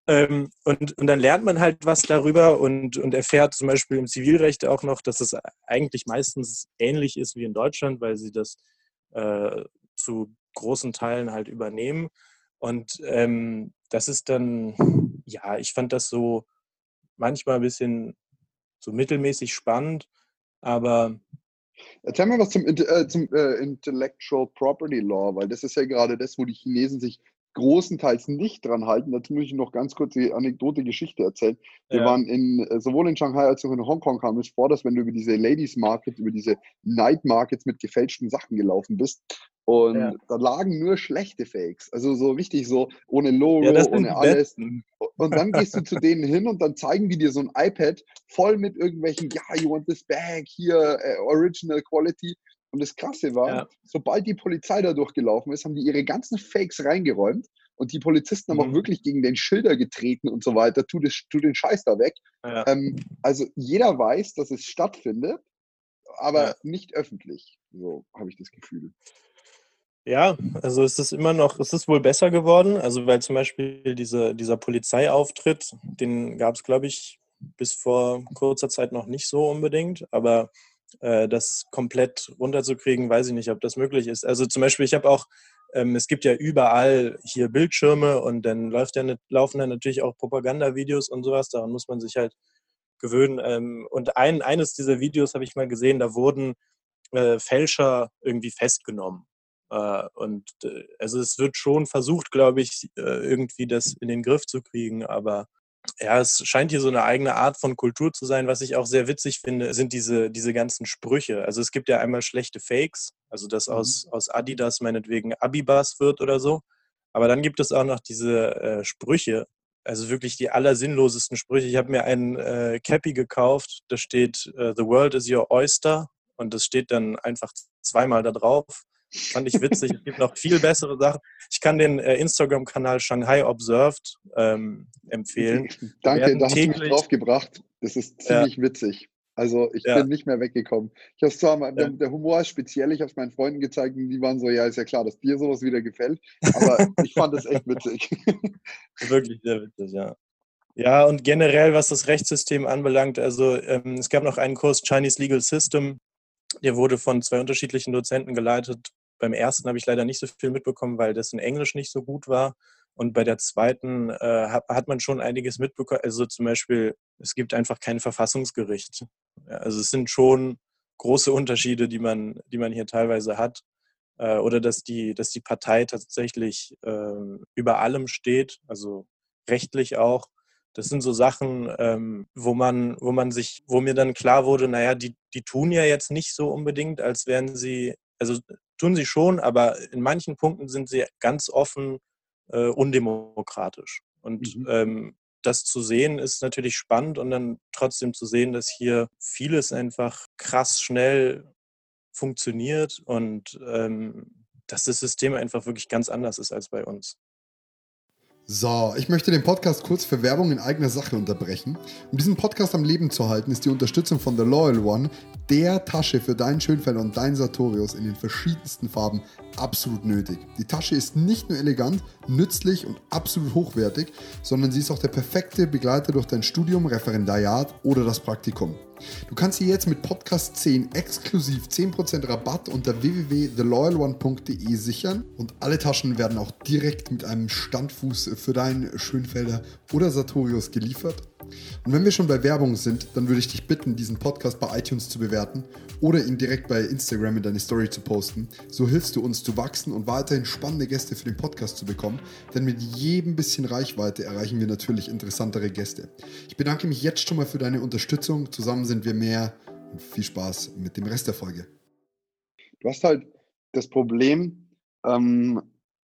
ähm, und, und dann lernt man halt was darüber und, und erfährt zum Beispiel im Zivilrecht auch noch, dass es eigentlich meistens ähnlich ist wie in Deutschland, weil sie das äh, zu großen Teilen halt übernehmen. Und ähm, das ist dann, ja, ich fand das so manchmal ein bisschen so mittelmäßig spannend, aber Erzähl mal was zum, äh, zum äh, Intellectual Property Law, weil das ist ja gerade das, wo die Chinesen sich großenteils nicht dran halten. Dazu muss ich noch ganz kurz die Anekdote, Geschichte erzählen. Wir ja. waren in, äh, sowohl in Shanghai als auch in Hongkong kam es vor, dass wenn du über diese Ladies Market, über diese Night Markets mit gefälschten Sachen gelaufen bist, und ja. da lagen nur schlechte Fakes. Also so richtig so ohne Logo, ja, ohne alles. Besten. Und dann gehst du zu denen hin und dann zeigen die dir so ein iPad voll mit irgendwelchen, ja, you want this bag, hier, uh, original quality. Und das Krasse war, ja. sobald die Polizei da durchgelaufen ist, haben die ihre ganzen Fakes reingeräumt und die Polizisten mhm. haben auch mhm. wirklich gegen den Schilder getreten und so weiter, tu, das, tu den Scheiß da weg. Ja. Ähm, also jeder weiß, dass es stattfindet, aber ja. nicht öffentlich. So habe ich das Gefühl. Ja, also es ist immer noch, es ist wohl besser geworden. Also weil zum Beispiel diese, dieser Polizeiauftritt, den gab es, glaube ich, bis vor kurzer Zeit noch nicht so unbedingt. Aber das komplett runterzukriegen, weiß ich nicht, ob das möglich ist. Also zum Beispiel, ich habe auch, ähm, es gibt ja überall hier Bildschirme und dann läuft ja, laufen dann natürlich auch Propagandavideos und sowas, daran muss man sich halt gewöhnen. Ähm, und ein, eines dieser Videos habe ich mal gesehen, da wurden äh, Fälscher irgendwie festgenommen. Äh, und äh, also es wird schon versucht, glaube ich, äh, irgendwie das in den Griff zu kriegen, aber ja, es scheint hier so eine eigene Art von Kultur zu sein. Was ich auch sehr witzig finde, sind diese, diese ganzen Sprüche. Also es gibt ja einmal schlechte Fakes, also dass mhm. aus, aus Adidas meinetwegen Abibas wird oder so. Aber dann gibt es auch noch diese äh, Sprüche, also wirklich die allersinnlosesten Sprüche. Ich habe mir einen äh, Cappy gekauft, da steht äh, The world is your oyster und das steht dann einfach zweimal da drauf. Fand ich witzig. es gibt noch viel bessere Sachen. Ich kann den äh, Instagram-Kanal Shanghai Observed ähm, empfehlen. Danke, da hast du mich draufgebracht. Das ist ziemlich ja. witzig. Also ich ja. bin nicht mehr weggekommen. Ich habe zwar, ja. der, der, Humor ist speziell, ich habe es meinen Freunden gezeigt und die waren so, ja, ist ja klar, dass dir sowas wieder gefällt. Aber ich fand es echt witzig. Wirklich sehr witzig, ja. Ja, und generell, was das Rechtssystem anbelangt, also ähm, es gab noch einen Kurs Chinese Legal System, der wurde von zwei unterschiedlichen Dozenten geleitet. Beim ersten habe ich leider nicht so viel mitbekommen, weil dessen Englisch nicht so gut war. Und bei der zweiten äh, hat, hat, man schon einiges mitbekommen. Also zum Beispiel, es gibt einfach kein Verfassungsgericht. Also es sind schon große Unterschiede, die man, die man hier teilweise hat. Äh, oder dass die, dass die Partei tatsächlich äh, über allem steht, also rechtlich auch. Das sind so Sachen, ähm, wo man, wo man sich, wo mir dann klar wurde, naja, die, die tun ja jetzt nicht so unbedingt, als wären sie, also tun sie schon, aber in manchen Punkten sind sie ganz offen äh, undemokratisch. Und mhm. ähm, das zu sehen ist natürlich spannend und dann trotzdem zu sehen, dass hier vieles einfach krass schnell funktioniert und ähm, dass das System einfach wirklich ganz anders ist als bei uns. So, ich möchte den Podcast kurz für Werbung in eigener Sache unterbrechen. Um diesen Podcast am Leben zu halten, ist die Unterstützung von The Loyal One, der Tasche für deinen Schönfelder und deinen Sartorius in den verschiedensten Farben, absolut nötig. Die Tasche ist nicht nur elegant, nützlich und absolut hochwertig, sondern sie ist auch der perfekte Begleiter durch dein Studium, Referendariat oder das Praktikum. Du kannst sie jetzt mit Podcast 10 exklusiv 10% Rabatt unter www.theloyalone.de sichern und alle Taschen werden auch direkt mit einem Standfuß für deinen Schönfelder oder Sartorius geliefert. Und wenn wir schon bei Werbung sind, dann würde ich dich bitten, diesen Podcast bei iTunes zu bewerten oder ihn direkt bei Instagram in deine Story zu posten. So hilfst du uns zu wachsen und weiterhin spannende Gäste für den Podcast zu bekommen, denn mit jedem bisschen Reichweite erreichen wir natürlich interessantere Gäste. Ich bedanke mich jetzt schon mal für deine Unterstützung. Zusammen sind wir mehr und viel Spaß mit dem Rest der Folge. Du hast halt das Problem, ähm,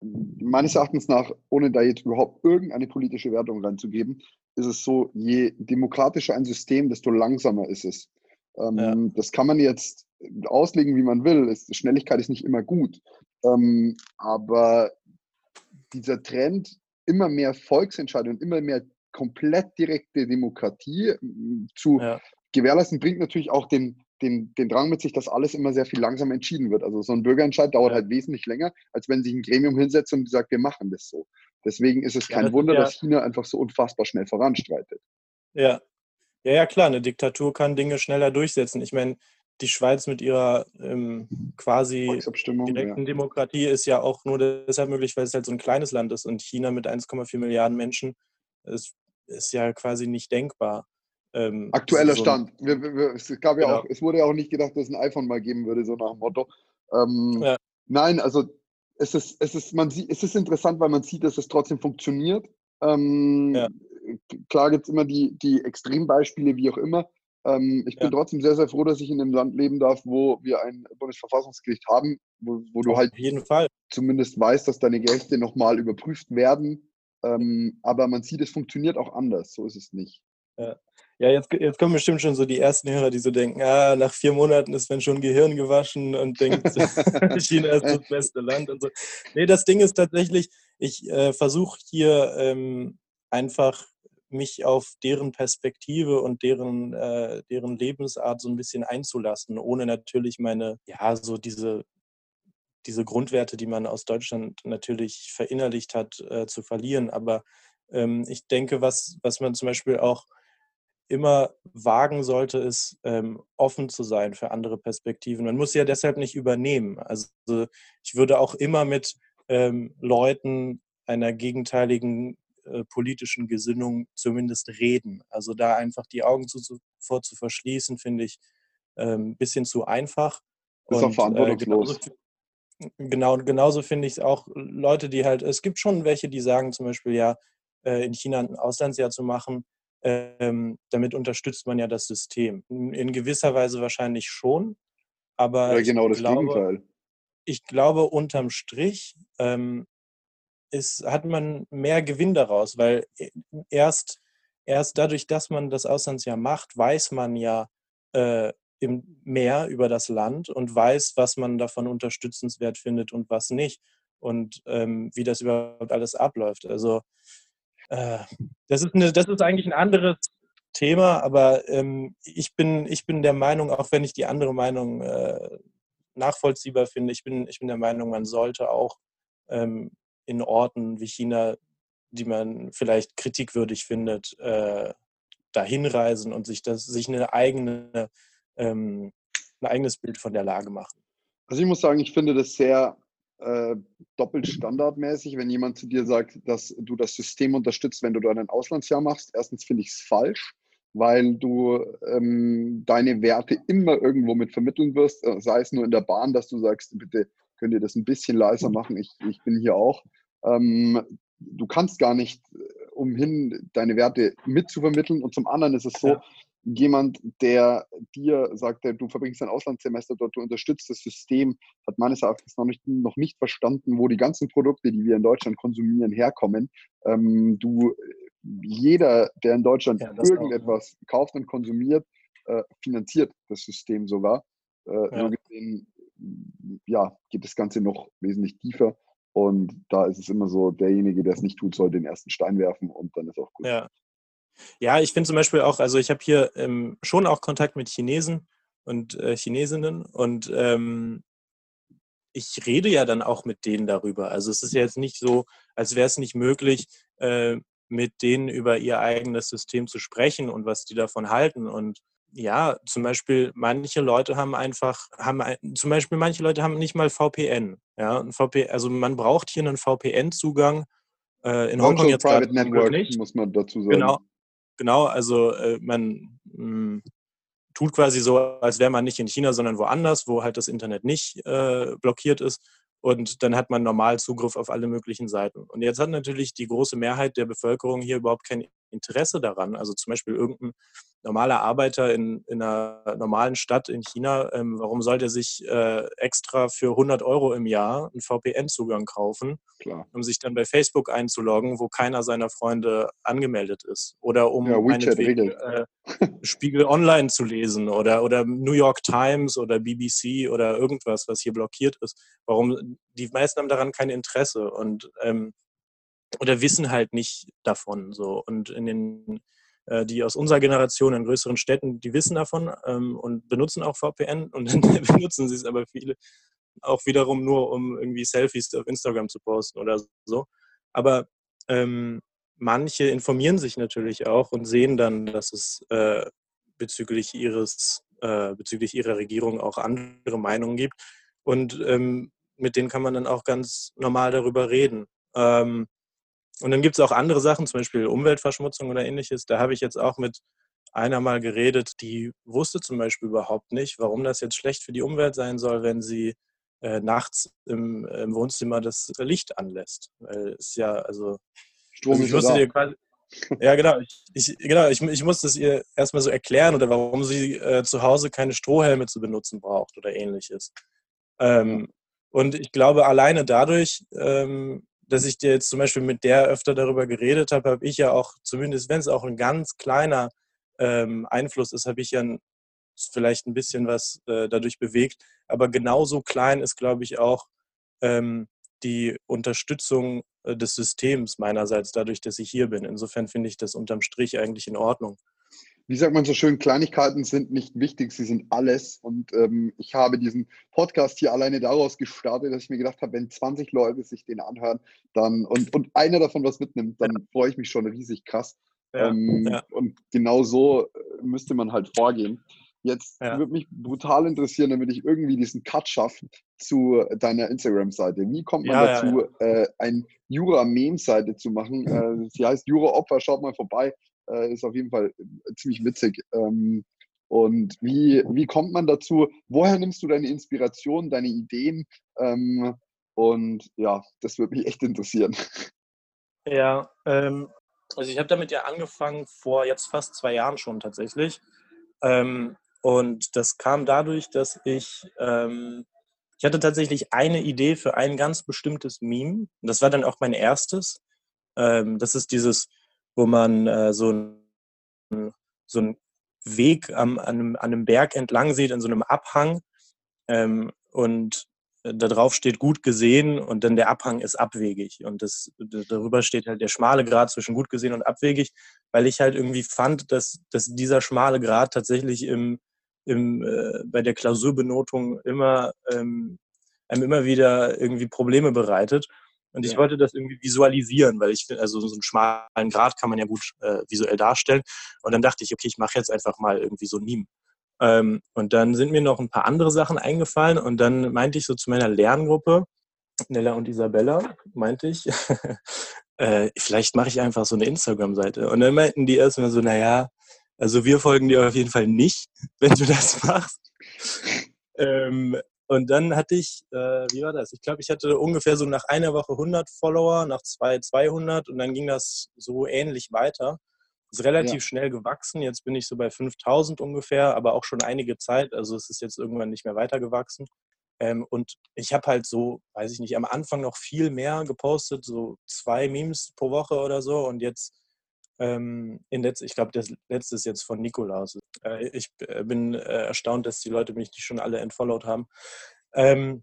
meines Erachtens nach, ohne da jetzt überhaupt irgendeine politische Wertung reinzugeben, ist es so, je demokratischer ein System, desto langsamer ist es. Ähm, ja. Das kann man jetzt auslegen, wie man will. Es, Schnelligkeit ist nicht immer gut. Ähm, aber dieser Trend, immer mehr Volksentscheidungen, immer mehr komplett direkte Demokratie zu ja. gewährleisten, bringt natürlich auch den, den, den Drang mit sich, dass alles immer sehr viel langsamer entschieden wird. Also so ein Bürgerentscheid dauert halt wesentlich länger, als wenn sich ein Gremium hinsetzt und sagt, wir machen das so. Deswegen ist es kein ja, Wunder, ja. dass China einfach so unfassbar schnell voranstreitet. Ja. Ja, ja, klar, eine Diktatur kann Dinge schneller durchsetzen. Ich meine, die Schweiz mit ihrer ähm, quasi direkten ja. Demokratie ist ja auch nur deshalb möglich, weil es halt so ein kleines Land ist und China mit 1,4 Milliarden Menschen ist, ist ja quasi nicht denkbar. Ähm, Aktueller so Stand. Wir, wir, es, gab ja genau. auch, es wurde ja auch nicht gedacht, dass es ein iPhone mal geben würde, so nach dem Motto. Ähm, ja. Nein, also es ist, es, ist, man sieht, es ist interessant, weil man sieht, dass es trotzdem funktioniert. Ähm, ja. Klar gibt es immer die, die Extrembeispiele, wie auch immer. Ähm, ich bin trotzdem sehr, sehr froh, dass ich in einem Land leben darf, wo wir ein Bundesverfassungsgericht haben, wo, wo du halt zumindest weißt, dass deine Gerichte nochmal überprüft werden. Ähm, aber man sieht, es funktioniert auch anders. So ist es nicht. Ja. Ja, jetzt, jetzt kommen bestimmt schon so die ersten Hörer, die so denken, ah, nach vier Monaten ist man schon Gehirn gewaschen und denkt, China ist das beste Land und so. Nee, das Ding ist tatsächlich, ich äh, versuche hier ähm, einfach mich auf deren Perspektive und deren, äh, deren Lebensart so ein bisschen einzulassen, ohne natürlich meine, ja, so diese, diese Grundwerte, die man aus Deutschland natürlich verinnerlicht hat, äh, zu verlieren. Aber ähm, ich denke, was, was man zum Beispiel auch immer wagen sollte, ist ähm, offen zu sein für andere Perspektiven. Man muss sie ja deshalb nicht übernehmen. Also ich würde auch immer mit ähm, Leuten einer gegenteiligen äh, politischen Gesinnung zumindest reden. Also da einfach die Augen zu, vor zu verschließen, finde ich ein ähm, bisschen zu einfach. Ist auch verantwortungslos. Äh, genauso, genau, genauso finde ich es auch Leute, die halt, es gibt schon welche, die sagen zum Beispiel, ja, äh, in China ein Auslandsjahr zu machen, ähm, damit unterstützt man ja das System. In gewisser Weise wahrscheinlich schon, aber ja, genau das glaube, Gegenteil. Ich glaube, unterm Strich ähm, ist, hat man mehr Gewinn daraus, weil äh, erst, erst dadurch, dass man das Auslandsjahr macht, weiß man ja äh, im mehr über das Land und weiß, was man davon unterstützenswert findet und was nicht und ähm, wie das überhaupt alles abläuft. Also äh, das, ist eine, das ist eigentlich ein anderes Thema, aber ähm, ich, bin, ich bin der Meinung, auch wenn ich die andere Meinung äh, nachvollziehbar finde, ich bin, ich bin der Meinung, man sollte auch ähm, in Orten wie China, die man vielleicht kritikwürdig findet, äh, dahin reisen und sich, das, sich eine eigene, ähm, ein eigenes Bild von der Lage machen. Also ich muss sagen, ich finde das sehr äh, doppelt standardmäßig, wenn jemand zu dir sagt, dass du das System unterstützt, wenn du da ein Auslandsjahr machst. Erstens finde ich es falsch, weil du ähm, deine Werte immer irgendwo mit vermitteln wirst, äh, sei es nur in der Bahn, dass du sagst, bitte könnt ihr das ein bisschen leiser machen, ich, ich bin hier auch. Ähm, du kannst gar nicht äh, umhin, deine Werte mitzuvermitteln. Und zum anderen ist es so, ja jemand, der dir sagt, du verbringst ein Auslandssemester dort, du unterstützt das System, hat meines Erachtens noch nicht, noch nicht verstanden, wo die ganzen Produkte, die wir in Deutschland konsumieren, herkommen. Ähm, du, jeder, der in Deutschland ja, irgendetwas auch, kauft und konsumiert, äh, finanziert das System sogar. Äh, ja. So gesehen, ja, geht das Ganze noch wesentlich tiefer. Und da ist es immer so, derjenige, der es nicht tut, soll den ersten Stein werfen und dann ist auch gut. Ja, ja, ich finde zum Beispiel auch, also ich habe hier ähm, schon auch Kontakt mit Chinesen und äh, Chinesinnen und ähm, ich rede ja dann auch mit denen darüber. Also es ist ja jetzt nicht so, als wäre es nicht möglich, äh, mit denen über ihr eigenes System zu sprechen und was die davon halten. Und ja, zum Beispiel manche Leute haben einfach, haben zum Beispiel manche Leute haben nicht mal VPN. Ja, VPN, also man braucht hier einen VPN-Zugang. Äh, in Hongkong jetzt Private Network nicht. muss man dazu sagen. Genau, Genau, also äh, man mh, hm, tut quasi so, als wäre man nicht in China, sondern woanders, wo halt das Internet nicht äh, blockiert ist. Und dann hat man normal Zugriff auf alle möglichen Seiten. Und jetzt hat natürlich die große Mehrheit der Bevölkerung hier überhaupt kein Interesse daran. Also zum Beispiel irgendein normaler Arbeiter in, in einer normalen Stadt in China, ähm, warum soll der sich äh, extra für 100 Euro im Jahr einen VPN-Zugang kaufen, Klar. um sich dann bei Facebook einzuloggen, wo keiner seiner Freunde angemeldet ist? Oder um ja, äh, Spiegel Online zu lesen oder, oder New York Times oder BBC oder irgendwas, was hier blockiert ist. Warum? Die meisten haben daran kein Interesse und ähm, oder wissen halt nicht davon so. Und in den äh, die aus unserer Generation in größeren Städten, die wissen davon ähm, und benutzen auch VPN und dann benutzen sie es aber viele auch wiederum nur, um irgendwie Selfies auf Instagram zu posten oder so. Aber ähm, manche informieren sich natürlich auch und sehen dann, dass es äh, bezüglich ihres, äh, bezüglich ihrer Regierung auch andere Meinungen gibt. Und ähm, mit denen kann man dann auch ganz normal darüber reden. Ähm, und dann gibt es auch andere Sachen, zum Beispiel Umweltverschmutzung oder ähnliches. Da habe ich jetzt auch mit einer mal geredet, die wusste zum Beispiel überhaupt nicht, warum das jetzt schlecht für die Umwelt sein soll, wenn sie äh, nachts im, im, Wohnzimmer das Licht anlässt. Weil es ja, also. Strom also ich musste dir quasi, ja, genau. Ich, ich, genau ich, ich musste es ihr erstmal so erklären oder warum sie äh, zu Hause keine Strohhelme zu benutzen braucht oder ähnliches. Ähm, und ich glaube, alleine dadurch ähm, dass ich dir jetzt zum Beispiel mit der öfter darüber geredet habe, habe ich ja auch, zumindest wenn es auch ein ganz kleiner ähm, Einfluss ist, habe ich ja ein, vielleicht ein bisschen was äh, dadurch bewegt. Aber genauso klein ist, glaube ich, auch ähm, die Unterstützung äh, des Systems meinerseits, dadurch, dass ich hier bin. Insofern finde ich das unterm Strich eigentlich in Ordnung wie sagt man so schön, Kleinigkeiten sind nicht wichtig, sie sind alles. Und ähm, ich habe diesen Podcast hier alleine daraus gestartet, dass ich mir gedacht habe, wenn 20 Leute sich den anhören dann und, und einer davon was mitnimmt, dann ja. freue ich mich schon riesig krass. Ja, ähm, ja. Und genau so äh, müsste man halt vorgehen. Jetzt würde mich brutal interessieren, damit ich irgendwie diesen Cut schaffe zu deiner Instagram-Seite. Wie kommt man dazu, äh, ein Jura-Meme-Seite zu machen? Äh, sie heißt Jura-Opfer, schaut mal vorbei äh, ist auf jeden Fall äh, ziemlich witzig. Ähm, und wie, wie kommt man dazu? Woher nimmst du deine Inspiration, deine Ideen? Ähm, und ja, das würde mich echt interessieren. Ja, ähm, Also ich habe damit ja angefangen vor jetzt fast zwei Jahren schon tatsächlich. Ähm, und das kam dadurch, dass ich, ähm, ich hatte tatsächlich eine Idee für ein ganz bestimmtes Meme. Und das war dann auch mein erstes. Ähm, das ist dieses, wo man äh, so, ein, so einen Weg am, an, einem, an einem Berg entlang sieht, in so einem Abhang. Ähm, und da drauf steht gut gesehen und dann der Abhang ist abwegig. Und das, darüber steht halt der schmale Grad zwischen gut gesehen und abwegig, weil ich halt irgendwie fand, dass, dass dieser schmale Grad tatsächlich im, im, äh, bei der Klausurbenotung immer, ähm, einem immer wieder irgendwie Probleme bereitet. Und ich ja. wollte das irgendwie visualisieren, weil ich finde, also so einen schmalen Grad kann man ja gut äh, visuell darstellen. Und dann dachte ich, okay, ich mache jetzt einfach mal irgendwie so ein Meme. Ähm, und dann sind mir noch ein paar andere Sachen eingefallen und dann meinte ich so zu meiner Lerngruppe, Nella und Isabella, meinte ich, äh, vielleicht mache ich einfach so eine Instagram-Seite. Und dann meinten die erstmal so, naja, also wir folgen dir auf jeden Fall nicht, wenn du das machst. ähm, und dann hatte ich, äh, wie war das? Ich glaube, ich hatte ungefähr so nach einer Woche 100 Follower, nach zwei 200 und dann ging das so ähnlich weiter. Ist relativ ja. schnell gewachsen. Jetzt bin ich so bei 5000 ungefähr, aber auch schon einige Zeit. Also es ist jetzt irgendwann nicht mehr weiter gewachsen. Ähm, und ich habe halt so, weiß ich nicht, am Anfang noch viel mehr gepostet, so zwei Memes pro Woche oder so. Und jetzt ähm, in letz, ich glaube, das letzte ist jetzt von Nikolaus. Äh, ich äh, bin äh, erstaunt, dass die Leute mich die schon alle entfollowed haben. Ähm,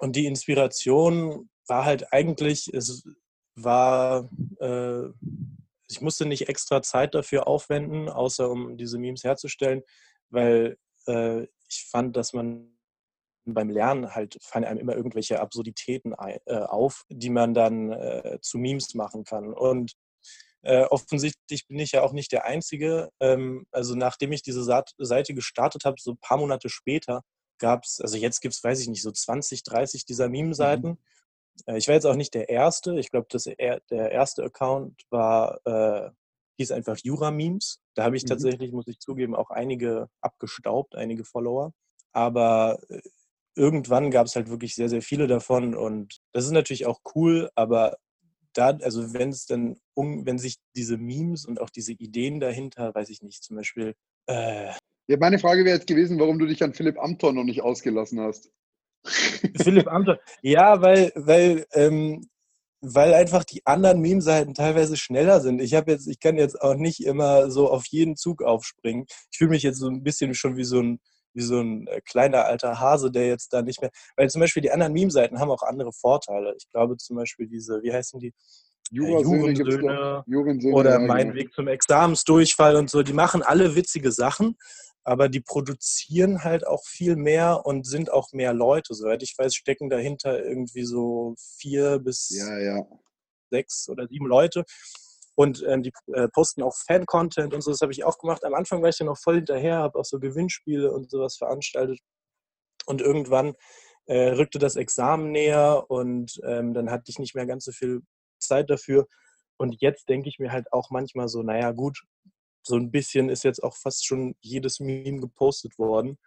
und die Inspiration war halt eigentlich, es war äh, ich musste nicht extra Zeit dafür aufwenden, außer um diese Memes herzustellen, weil äh, ich fand, dass man beim Lernen halt fallen einem immer irgendwelche Absurditäten äh, auf, die man dann äh, zu Memes machen kann. Und äh, offensichtlich bin ich ja auch nicht der Einzige. Ähm, also nachdem ich diese Seite gestartet habe, so ein paar Monate später, gab es, also jetzt gibt es, weiß ich nicht, so 20, 30 dieser Meme-Seiten. Mhm. Äh, ich war jetzt auch nicht der Erste. Ich glaube, der erste Account war, äh, hieß einfach Jura-Memes. Da habe ich mhm. tatsächlich, muss ich zugeben, auch einige abgestaubt, einige Follower. Aber äh, irgendwann gab es halt wirklich sehr, sehr viele davon. Und das ist natürlich auch cool, aber da, also wenn es dann, um, wenn sich diese Memes und auch diese Ideen dahinter, weiß ich nicht, zum Beispiel. Äh, ja, meine Frage wäre jetzt gewesen, warum du dich an Philipp Amthor noch nicht ausgelassen hast. Philipp Amthor. Ja, weil, weil, ähm, weil einfach die anderen Meme-Seiten teilweise schneller sind. Ich habe jetzt, ich kann jetzt auch nicht immer so auf jeden Zug aufspringen. Ich fühle mich jetzt so ein bisschen schon wie so ein, wie so ein äh, kleiner alter Hase, der jetzt da nicht mehr. Weil zum Beispiel die anderen Meme-Seiten haben auch andere Vorteile. Ich glaube zum Beispiel diese, wie heißen die? Jurensöhne, Jurensöhne oder Mein. Weg zum Examensdurchfall und so. Die machen alle witzige Sachen, aber die produzieren halt auch viel mehr und sind auch mehr Leute. Soweit ich weiß, stecken dahinter irgendwie so vier bis ja, ja. sechs oder sieben Leute. Und ähm, die äh, posten auch Fan-Content und so, das habe ich auch gemacht. Am Anfang war ich ja noch voll hinterher, habe auch so Gewinnspiele und sowas veranstaltet. Und irgendwann äh, rückte das Examen näher und ähm, dann hatte ich nicht mehr ganz so viel Zeit dafür. Und jetzt denke ich mir halt auch manchmal so, naja gut, so ein bisschen ist jetzt auch fast schon jedes Meme gepostet worden.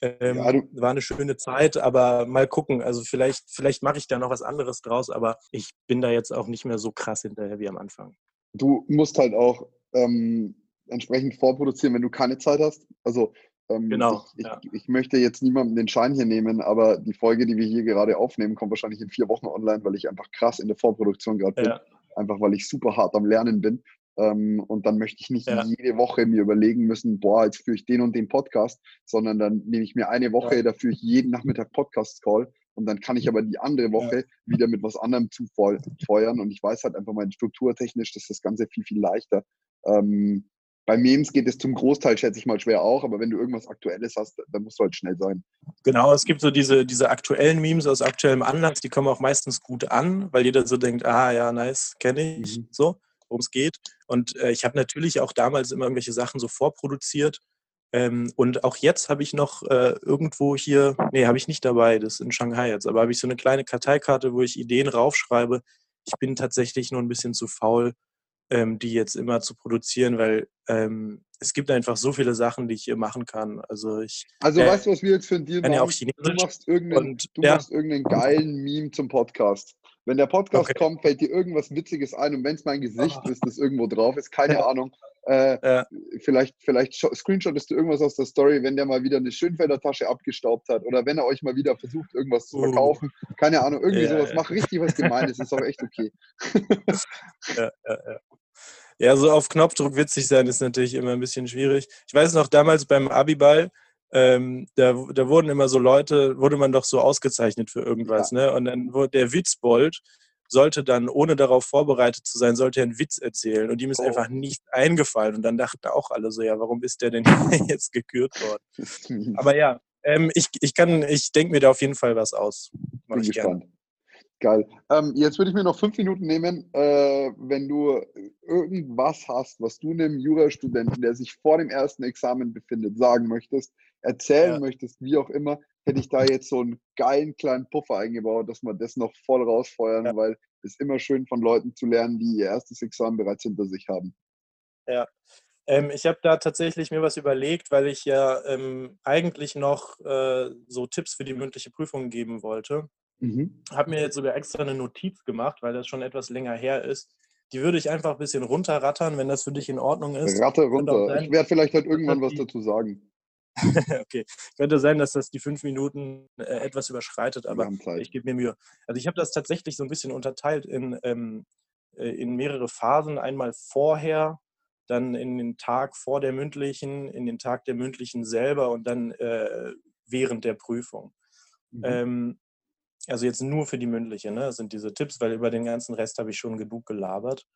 Ähm, ja, war eine schöne Zeit, aber mal gucken. Also vielleicht, vielleicht mache ich da noch was anderes draus, aber ich bin da jetzt auch nicht mehr so krass hinterher wie am Anfang. Du musst halt auch ähm, entsprechend vorproduzieren, wenn du keine Zeit hast. Also ähm, genau, ich, ja. ich, ich, möchte jetzt niemandem den Schein hier nehmen, aber die Folge, die wir hier gerade aufnehmen, kommt wahrscheinlich in vier Wochen online, weil ich einfach krass in der Vorproduktion gerade bin. Ja. Einfach weil ich super hart am Lernen bin. Ähm, und dann möchte ich nicht ja. jede Woche mir überlegen müssen, boah, jetzt führe ich den und den Podcast, sondern dann nehme ich mir eine Woche, ja. da führe ich jeden Nachmittag Podcast-Call und dann kann ich aber die andere Woche ja. wieder mit was anderem zufeuern und ich weiß halt einfach mal strukturtechnisch, dass das Ganze viel, viel leichter. Ähm, bei Memes geht es zum Großteil, schätze ich mal, schwer auch, aber wenn du irgendwas Aktuelles hast, dann musst du halt schnell sein. Genau, es gibt so diese, diese aktuellen Memes aus aktuellem Anlass, die kommen auch meistens gut an, weil jeder so denkt, ah ja, nice, kenne ich, mhm. so worum es geht. Und äh, ich habe natürlich auch damals immer irgendwelche Sachen so vorproduziert. Ähm, und auch jetzt habe ich noch äh, irgendwo hier, nee, habe ich nicht dabei, das ist in Shanghai jetzt, aber habe ich so eine kleine Karteikarte, wo ich Ideen raufschreibe. Ich bin tatsächlich nur ein bisschen zu faul, ähm, die jetzt immer zu produzieren, weil ähm, es gibt einfach so viele Sachen, die ich hier machen kann. Also ich. Also äh, weißt du, was wir jetzt für ein Deal machen? Ja du machst irgendeinen, und, du ja. machst irgendeinen geilen Meme zum Podcast. Wenn der Podcast okay. kommt, fällt dir irgendwas Witziges ein und wenn es mein Gesicht oh. ist, das irgendwo drauf ist, keine Ahnung. Äh, ja. Vielleicht, vielleicht screenshottest du irgendwas aus der Story, wenn der mal wieder eine Schönfelder Tasche abgestaubt hat oder wenn er euch mal wieder versucht, irgendwas zu uh. verkaufen. Uh. Keine Ahnung, irgendwie ja, sowas. Ja. Mach richtig was Gemeines, ist auch echt okay. ja, ja, ja. Ja, so auf Knopfdruck witzig sein ist natürlich immer ein bisschen schwierig. Ich weiß noch, damals beim Abiball, ähm, da, da wurden immer so Leute, wurde man doch so ausgezeichnet für irgendwas, ja. ne? Und dann wurde der Witzbold, sollte dann, ohne darauf vorbereitet zu sein, sollte er einen Witz erzählen. Und ihm ist oh. einfach nicht eingefallen. Und dann dachten auch alle so, ja, warum ist der denn jetzt gekürt worden? Aber ja, ähm, ich, ich kann, ich denke mir da auf jeden Fall was aus. Mach Bin ich gespannt. Gerne. Geil. Ähm, jetzt würde ich mir noch fünf Minuten nehmen, äh, wenn du irgendwas hast, was du einem Jurastudenten, der sich vor dem ersten Examen befindet, sagen möchtest, erzählen ja. möchtest, wie auch immer, hätte ich da jetzt so einen geilen kleinen Puffer eingebaut, dass wir das noch voll rausfeuern, ja. weil es ist immer schön von Leuten zu lernen, die ihr erstes Examen bereits hinter sich haben. Ja. Ähm, ich habe da tatsächlich mir was überlegt, weil ich ja ähm, eigentlich noch äh, so Tipps für die mündliche Prüfung geben wollte. Mhm. Habe mir jetzt sogar extra eine Notiz gemacht, weil das schon etwas länger her ist. Die würde ich einfach ein bisschen runterrattern, wenn das für dich in Ordnung ist. Ratte runter. Sein, ich werde vielleicht halt irgendwann was dazu sagen. okay. Könnte sein, dass das die fünf Minuten äh, etwas überschreitet, aber ich gebe mir Mühe. Also ich habe das tatsächlich so ein bisschen unterteilt in, ähm, äh, in mehrere Phasen. Einmal vorher, dann in den Tag vor der mündlichen, in den Tag der mündlichen selber und dann äh, während der Prüfung. Mhm. Ähm, also jetzt nur für die mündliche, ne, sind diese Tipps, weil über den ganzen Rest habe ich schon genug gelabert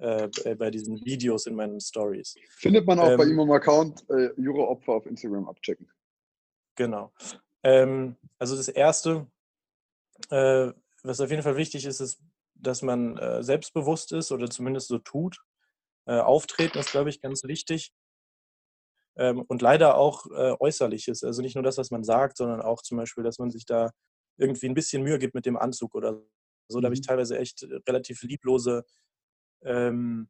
äh, bei diesen Videos in meinen Stories. Findet man auch ähm, bei ihm am Account äh, Jura-Opfer auf Instagram abchecken. Genau. Ähm, also das Erste, äh, was auf jeden Fall wichtig ist, ist, dass man äh, selbstbewusst ist oder zumindest so tut. Äh, auftreten ist, glaube ich, ganz wichtig. Ähm, und leider auch äh, äußerliches. Also nicht nur das, was man sagt, sondern auch zum Beispiel, dass man sich da irgendwie ein bisschen Mühe gibt mit dem Anzug oder so. Da habe ich mhm. teilweise echt relativ lieblose ähm,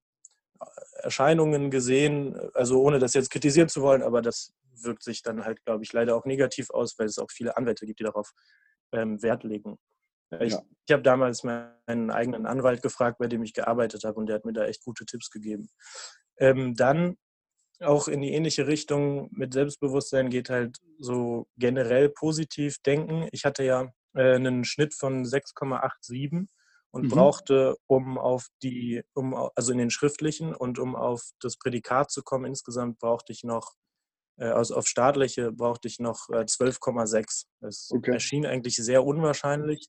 Erscheinungen gesehen, also ohne das jetzt kritisieren zu wollen, aber das wirkt sich dann halt, glaube ich, leider auch negativ aus, weil es auch viele Anwälte gibt, die darauf ähm, Wert legen. Ich, ja. ich habe damals meinen eigenen Anwalt gefragt, bei dem ich gearbeitet habe, und der hat mir da echt gute Tipps gegeben. Ähm, dann auch in die ähnliche Richtung mit Selbstbewusstsein geht halt so generell positiv denken. Ich hatte ja äh, einen Schnitt von 6,87 und mhm. brauchte, um auf die, um, also in den schriftlichen und um auf das Prädikat zu kommen, insgesamt brauchte ich noch, äh, also auf staatliche brauchte ich noch äh, 12,6. Das okay. erschien eigentlich sehr unwahrscheinlich,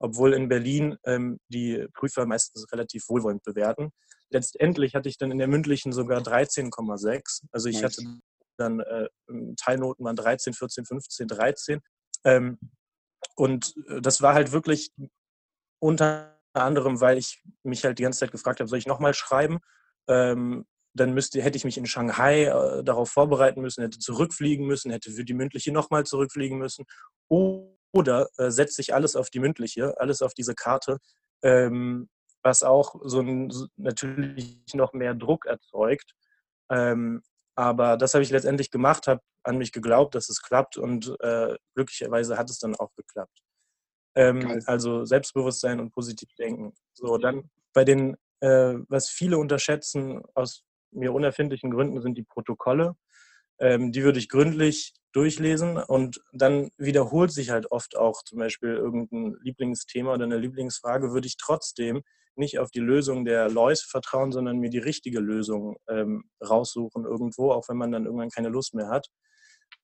obwohl in Berlin ähm, die Prüfer meistens relativ wohlwollend bewerten. Letztendlich hatte ich dann in der mündlichen sogar 13,6. Also ich nice. hatte dann äh, Teilnoten waren 13, 14, 15, 13. Ähm, und äh, das war halt wirklich unter anderem, weil ich mich halt die ganze Zeit gefragt habe, soll ich nochmal schreiben? Ähm, dann müsste, hätte ich mich in Shanghai äh, darauf vorbereiten müssen, hätte zurückfliegen müssen, hätte für die mündliche nochmal zurückfliegen müssen. Oder äh, setze ich alles auf die mündliche, alles auf diese Karte, ähm, was auch so, ein, so natürlich noch mehr Druck erzeugt. Ähm, aber das habe ich letztendlich gemacht, habe an mich geglaubt, dass es klappt und äh, glücklicherweise hat es dann auch geklappt. Ähm, also Selbstbewusstsein und positiv denken. So, dann bei den, äh, was viele unterschätzen aus mir unerfindlichen Gründen, sind die Protokolle. Ähm, die würde ich gründlich durchlesen und dann wiederholt sich halt oft auch zum Beispiel irgendein Lieblingsthema oder eine Lieblingsfrage, würde ich trotzdem nicht auf die Lösung der Lois vertrauen, sondern mir die richtige Lösung ähm, raussuchen irgendwo, auch wenn man dann irgendwann keine Lust mehr hat.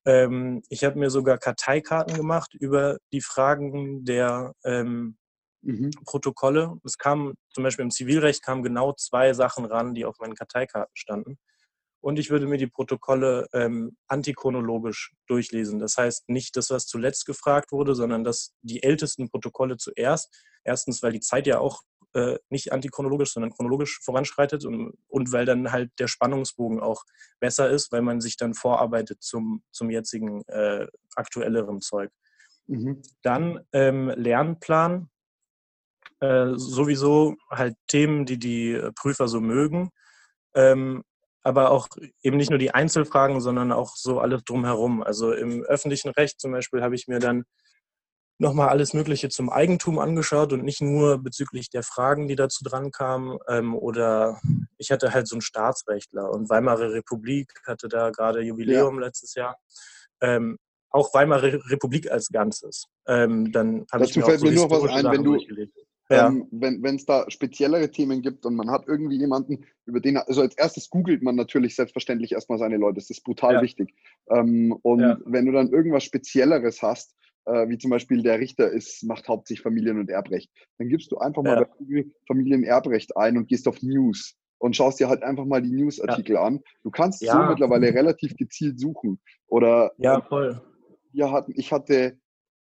Ähm, ich habe mir sogar Karteikarten gemacht über die Fragen der ähm, mhm. Protokolle. Es kam zum Beispiel im Zivilrecht kamen genau zwei Sachen ran, die auf meinen Karteikarten standen. Und ich würde mir die Protokolle ähm, antichronologisch durchlesen. Das heißt nicht das, was zuletzt gefragt wurde, sondern das, die ältesten Protokolle zuerst. Erstens, weil die Zeit ja auch äh, nicht antichronologisch, sondern chronologisch voranschreitet und, und weil dann halt der Spannungsbogen auch besser ist, weil man sich dann vorarbeitet zum, zum jetzigen äh, aktuelleren Zeug. Mhm. Dann ähm, Lernplan, äh, sowieso halt Themen, die die Prüfer so mögen, ähm, aber auch eben nicht nur die Einzelfragen, sondern auch so alles drumherum. Also im öffentlichen Recht zum Beispiel habe ich mir dann nochmal alles Mögliche zum Eigentum angeschaut und nicht nur bezüglich der Fragen, die dazu dran kamen. Ähm, oder ich hatte halt so einen Staatsrechtler und Weimarer Republik hatte da gerade Jubiläum ja. letztes Jahr. Ähm, auch Weimarer Republik als Ganzes. Ähm, dann Dazu ich mir fällt mir nur was ein, wenn du, ja. ähm, wenn es da speziellere Themen gibt und man hat irgendwie jemanden, über den, also als erstes googelt man natürlich selbstverständlich erstmal seine Leute, das ist brutal ja. wichtig. Ähm, und ja. wenn du dann irgendwas Spezielleres hast, äh, wie zum Beispiel der Richter ist, macht hauptsächlich Familien- und Erbrecht, dann gibst du einfach mal bei Google Familienerbrecht ein und gehst auf News und schaust dir halt einfach mal die Newsartikel an. Du kannst so mittlerweile relativ gezielt suchen. Oder ja, voll. Wir hatten, ich hatte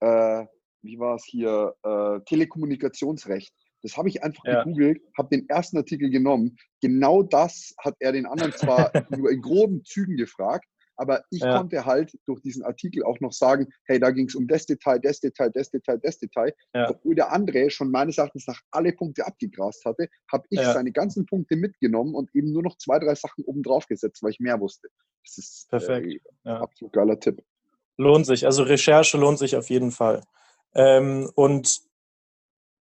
äh, wie war es hier, äh, Telekommunikationsrecht. Das habe ich einfach ja. gegoogelt, habe den ersten Artikel genommen. Genau das hat er den anderen zwar nur in groben Zügen gefragt, aber ich ja. konnte halt durch diesen Artikel auch noch sagen, hey, da ging es um das Detail, das Detail, das Detail, das Detail. Ja. Obwohl der andere schon meines Erachtens nach alle Punkte abgegrast hatte, habe ich ja. seine ganzen Punkte mitgenommen und eben nur noch zwei, drei Sachen oben drauf gesetzt, weil ich mehr wusste. Das ist Perfekt. Äh, absolut geiler Tipp. Lohnt sich. Also Recherche lohnt sich auf jeden Fall. Ähm, und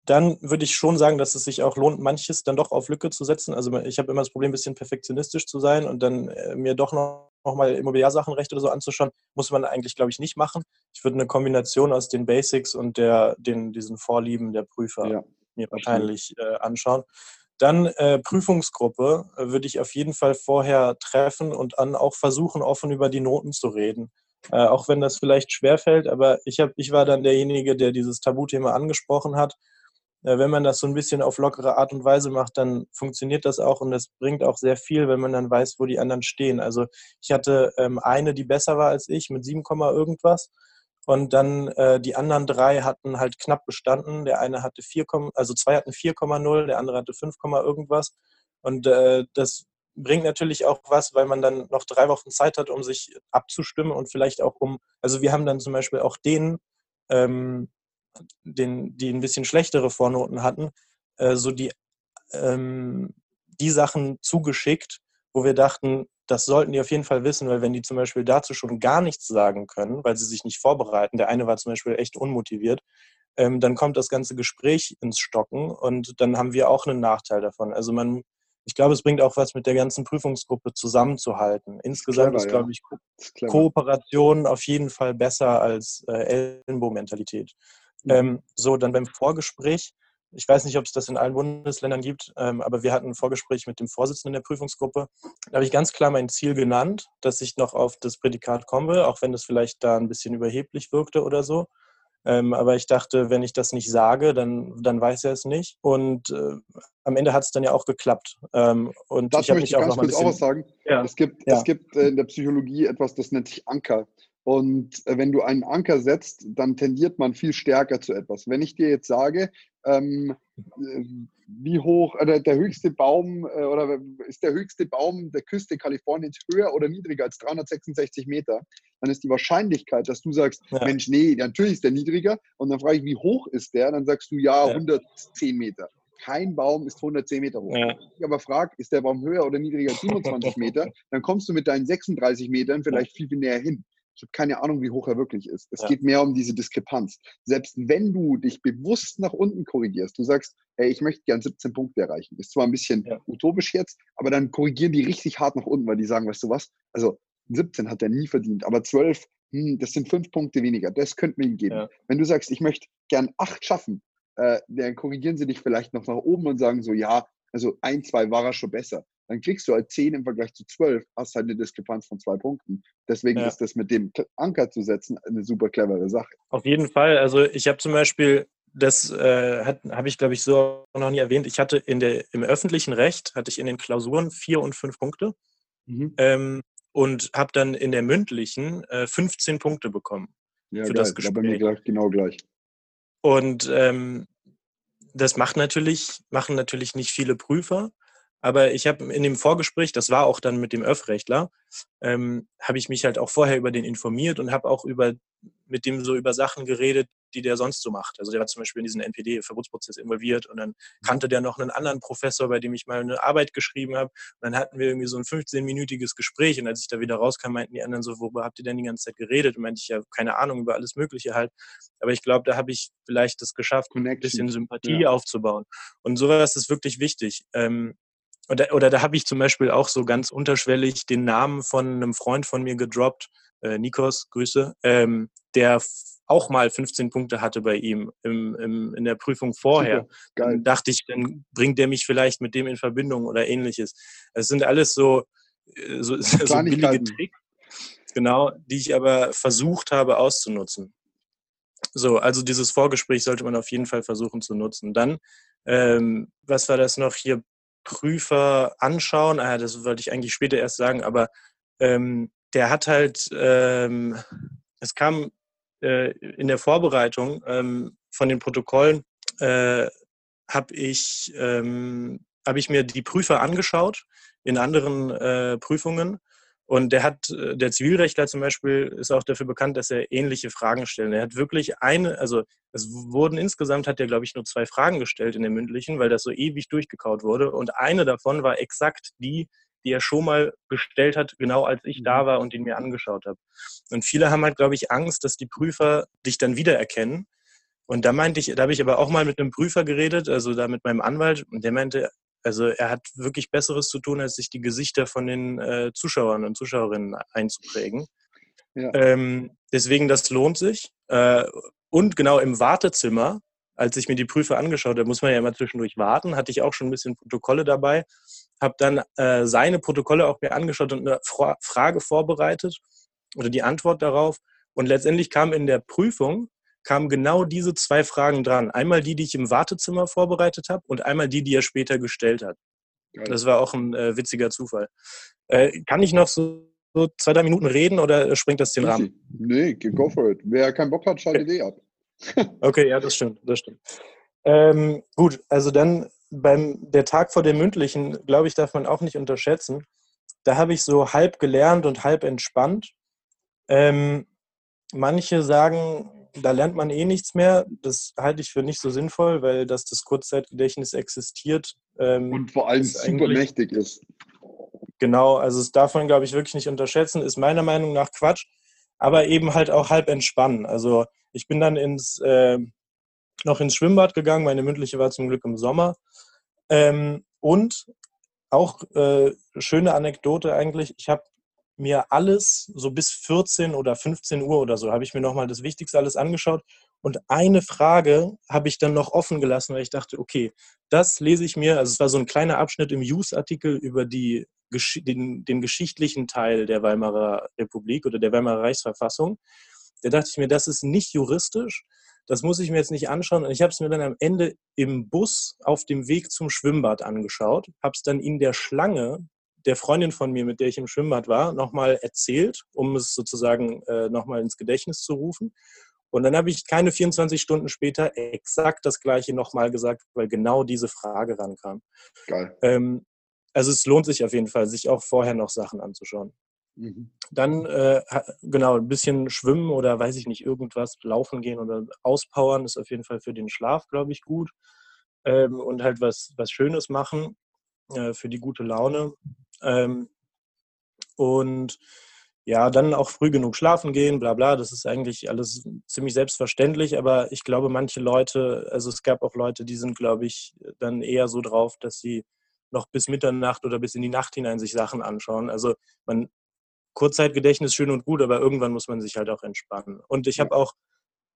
dann würde ich schon sagen, dass es sich auch lohnt, manches dann doch auf Lücke zu setzen. Also ich habe immer das Problem, ein bisschen perfektionistisch zu sein und dann äh, mir doch noch, noch mal Immobiliarsachenrecht oder so anzuschauen, muss man eigentlich, glaube ich, nicht machen. Ich würde eine Kombination aus den Basics und der, den, diesen Vorlieben der Prüfer ja, mir wahrscheinlich äh, anschauen. Dann äh, Prüfungsgruppe äh, würde ich auf jeden Fall vorher treffen und dann auch versuchen, offen über die Noten zu reden. Äh, auch wenn das vielleicht schwerfällt, aber ich, hab, ich war dann derjenige, der dieses Tabuthema angesprochen hat. Äh, wenn man das so ein bisschen auf lockere Art und Weise macht, dann funktioniert das auch und es bringt auch sehr viel, wenn man dann weiß, wo die anderen stehen. Also ich hatte ähm, eine, die besser war als ich, mit 7, irgendwas. Und dann äh, die anderen drei hatten halt knapp bestanden. Der eine hatte 4, also zwei hatten 4,0, der andere hatte 5, irgendwas. Und äh, das bringt natürlich auch was, weil man dann noch drei Wochen Zeit hat, um sich abzustimmen und vielleicht auch um, also wir haben dann zum Beispiel auch denen, ähm, den, die ein bisschen schlechtere Vornoten hatten, äh, so die, ähm, die Sachen zugeschickt, wo wir dachten, das sollten die auf jeden Fall wissen, weil wenn die zum Beispiel dazu schon gar nichts sagen können, weil sie sich nicht vorbereiten, der eine war zum Beispiel echt unmotiviert, ähm, dann kommt das ganze Gespräch ins Stocken und dann haben wir auch einen Nachteil davon. Also man ich glaube, es bringt auch was mit der ganzen Prüfungsgruppe zusammenzuhalten. Insgesamt ist, clever, ist glaube ich, Ko Kooperation auf jeden Fall besser als äh, Ellenbogenmentalität. Mhm. Ähm, so, dann beim Vorgespräch. Ich weiß nicht, ob es das in allen Bundesländern gibt, ähm, aber wir hatten ein Vorgespräch mit dem Vorsitzenden der Prüfungsgruppe. Da habe ich ganz klar mein Ziel genannt, dass ich noch auf das Prädikat komme, auch wenn das vielleicht da ein bisschen überheblich wirkte oder so. Ähm, aber ich dachte, wenn ich das nicht sage, dann, dann weiß er es nicht. Und äh, am Ende hat es dann ja auch geklappt. Ähm, und das ich möchte ich ganz kurz auch was sagen. Ja. Es, gibt, ja. es gibt äh, in der Psychologie etwas, das nennt sich Anker. Und äh, wenn du einen Anker setzt, dann tendiert man viel stärker zu etwas. Wenn ich dir jetzt sage, ähm, äh, wie hoch äh, der höchste Baum oder ist der höchste Baum der Küste Kaliforniens höher oder niedriger als 366 Meter, dann ist die Wahrscheinlichkeit, dass du sagst, ja. Mensch, nee, natürlich ist der niedriger. Und dann frage ich, wie hoch ist der? Dann sagst du, ja, ja. 110 Meter. Kein Baum ist 110 Meter hoch. Ja. Ich aber frage, ist der Baum höher oder niedriger als 27 Meter? Dann kommst du mit deinen 36 Metern vielleicht viel, viel näher hin. Ich habe keine Ahnung, wie hoch er wirklich ist. Es ja. geht mehr um diese Diskrepanz. Selbst wenn du dich bewusst nach unten korrigierst, du sagst, hey, ich möchte gern 17 Punkte erreichen. Ist zwar ein bisschen ja. utopisch jetzt, aber dann korrigieren die richtig hart nach unten, weil die sagen, weißt du was? Also 17 hat er nie verdient, aber 12, hm, das sind fünf Punkte weniger. Das könnten wir ihm geben. Ja. Wenn du sagst, ich möchte gern acht schaffen, äh, dann korrigieren sie dich vielleicht noch nach oben und sagen so, ja, also ein, zwei war er schon besser dann kriegst du halt 10 im Vergleich zu 12, hast halt eine Diskrepanz von zwei Punkten. Deswegen ja. ist das mit dem Anker zu setzen eine super clevere Sache. Auf jeden Fall. Also ich habe zum Beispiel, das äh, habe ich glaube ich so noch nie erwähnt, ich hatte in der, im öffentlichen Recht, hatte ich in den Klausuren vier und fünf Punkte mhm. ähm, und habe dann in der mündlichen äh, 15 Punkte bekommen ja, für geil. das Gespräch. Ja, bei mir gleich, genau gleich. Und ähm, das macht natürlich, machen natürlich nicht viele Prüfer. Aber ich habe in dem Vorgespräch, das war auch dann mit dem Öffrechtler, ähm, habe ich mich halt auch vorher über den informiert und habe auch über, mit dem so über Sachen geredet, die der sonst so macht. Also der war zum Beispiel in diesen NPD-Verbotsprozess involviert und dann kannte der noch einen anderen Professor, bei dem ich mal eine Arbeit geschrieben habe. Und dann hatten wir irgendwie so ein 15-minütiges Gespräch und als ich da wieder rauskam, meinten die anderen so, worüber habt ihr denn die ganze Zeit geredet? Und meinte ich ja, keine Ahnung, über alles Mögliche halt. Aber ich glaube, da habe ich vielleicht das geschafft, Connection. ein bisschen Sympathie ja. aufzubauen. Und sowas ist wirklich wichtig. Ähm, oder, oder da habe ich zum Beispiel auch so ganz unterschwellig den Namen von einem Freund von mir gedroppt, äh, Nikos, Grüße, ähm, der auch mal 15 Punkte hatte bei ihm im, im, in der Prüfung vorher. Dann dachte ich, dann bringt der mich vielleicht mit dem in Verbindung oder ähnliches. Es sind alles so, äh, so, so billige Tricks, genau, die ich aber versucht habe auszunutzen. So, also dieses Vorgespräch sollte man auf jeden Fall versuchen zu nutzen. Dann, ähm, was war das noch hier? Prüfer anschauen. Ah, das wollte ich eigentlich später erst sagen, aber ähm, der hat halt, ähm, es kam äh, in der Vorbereitung ähm, von den Protokollen, äh, habe ich, ähm, hab ich mir die Prüfer angeschaut in anderen äh, Prüfungen. Und der hat, äh, der Zivilrechtler zum Beispiel ist auch dafür bekannt, dass er ähnliche Fragen stellt. Er hat wirklich eine, also es wurden insgesamt, hat er glaube ich nur zwei Fragen gestellt in der mündlichen, weil das so ewig durchgekaut wurde. Und eine davon war exakt die, die er schon mal gestellt hat, genau als ich da mhm. war und ihn mir angeschaut habe. Und viele haben halt, glaube ich, Angst, dass die Prüfer dich dann wiedererkennen. Und da meinte ich, da habe ich aber auch mal mit einem Prüfer geredet, also da mit meinem Anwalt, und der meinte, also er hat wirklich Besseres zu tun, als sich die Gesichter von den äh, Zuschauern und Zuschauerinnen einzuprägen. Ja. Ähm, deswegen, das lohnt sich. Äh, und genau im Wartezimmer als ich mir die Prüfe angeschaut habe, muss man ja immer zwischendurch warten, hatte ich auch schon ein bisschen Protokolle dabei, habe dann äh, seine Protokolle auch mir angeschaut und eine Fra Frage vorbereitet oder die Antwort darauf. Und letztendlich kam in der Prüfung kamen genau diese zwei Fragen dran. Einmal die, die ich im Wartezimmer vorbereitet habe und einmal die, die er später gestellt hat. Geil. Das war auch ein äh, witziger Zufall. Äh, kann ich noch so, so, zwei, drei Minuten reden oder springt das den Rahmen? Nee, go for it. Wer keinen Bock hat, schaltet okay. eh ab. Okay, ja, das stimmt, das stimmt. Ähm, gut, also dann beim der Tag vor dem mündlichen, glaube ich, darf man auch nicht unterschätzen. Da habe ich so halb gelernt und halb entspannt. Ähm, manche sagen, da lernt man eh nichts mehr. Das halte ich für nicht so sinnvoll, weil dass das Kurzzeitgedächtnis existiert. Ähm, und vor allem super mächtig ist. Genau, also das darf man, glaube ich, wirklich nicht unterschätzen. Ist meiner Meinung nach Quatsch, aber eben halt auch halb entspannen. Also ich bin dann ins, äh, noch ins Schwimmbad gegangen. Meine mündliche war zum Glück im Sommer. Ähm, und auch äh, schöne Anekdote eigentlich. Ich habe mir alles so bis 14 oder 15 Uhr oder so habe ich mir nochmal das Wichtigste alles angeschaut und eine Frage habe ich dann noch offen gelassen, weil ich dachte, okay, das lese ich mir, also es war so ein kleiner Abschnitt im News-Artikel über die, den, den geschichtlichen Teil der Weimarer Republik oder der Weimarer Reichsverfassung da dachte ich mir, das ist nicht juristisch, das muss ich mir jetzt nicht anschauen. Und ich habe es mir dann am Ende im Bus auf dem Weg zum Schwimmbad angeschaut, habe es dann in der Schlange der Freundin von mir, mit der ich im Schwimmbad war, nochmal erzählt, um es sozusagen äh, nochmal ins Gedächtnis zu rufen. Und dann habe ich keine 24 Stunden später exakt das Gleiche nochmal gesagt, weil genau diese Frage rankam. Geil. Ähm, also es lohnt sich auf jeden Fall, sich auch vorher noch Sachen anzuschauen. Mhm. Dann äh, genau ein bisschen schwimmen oder weiß ich nicht, irgendwas laufen gehen oder auspowern ist auf jeden Fall für den Schlaf, glaube ich, gut. Ähm, und halt was, was Schönes machen äh, für die gute Laune. Ähm, und ja, dann auch früh genug schlafen gehen, bla bla, das ist eigentlich alles ziemlich selbstverständlich, aber ich glaube, manche Leute, also es gab auch Leute, die sind, glaube ich, dann eher so drauf, dass sie noch bis Mitternacht oder bis in die Nacht hinein sich Sachen anschauen. Also man Kurzzeitgedächtnis schön und gut, aber irgendwann muss man sich halt auch entspannen. Und ich habe auch,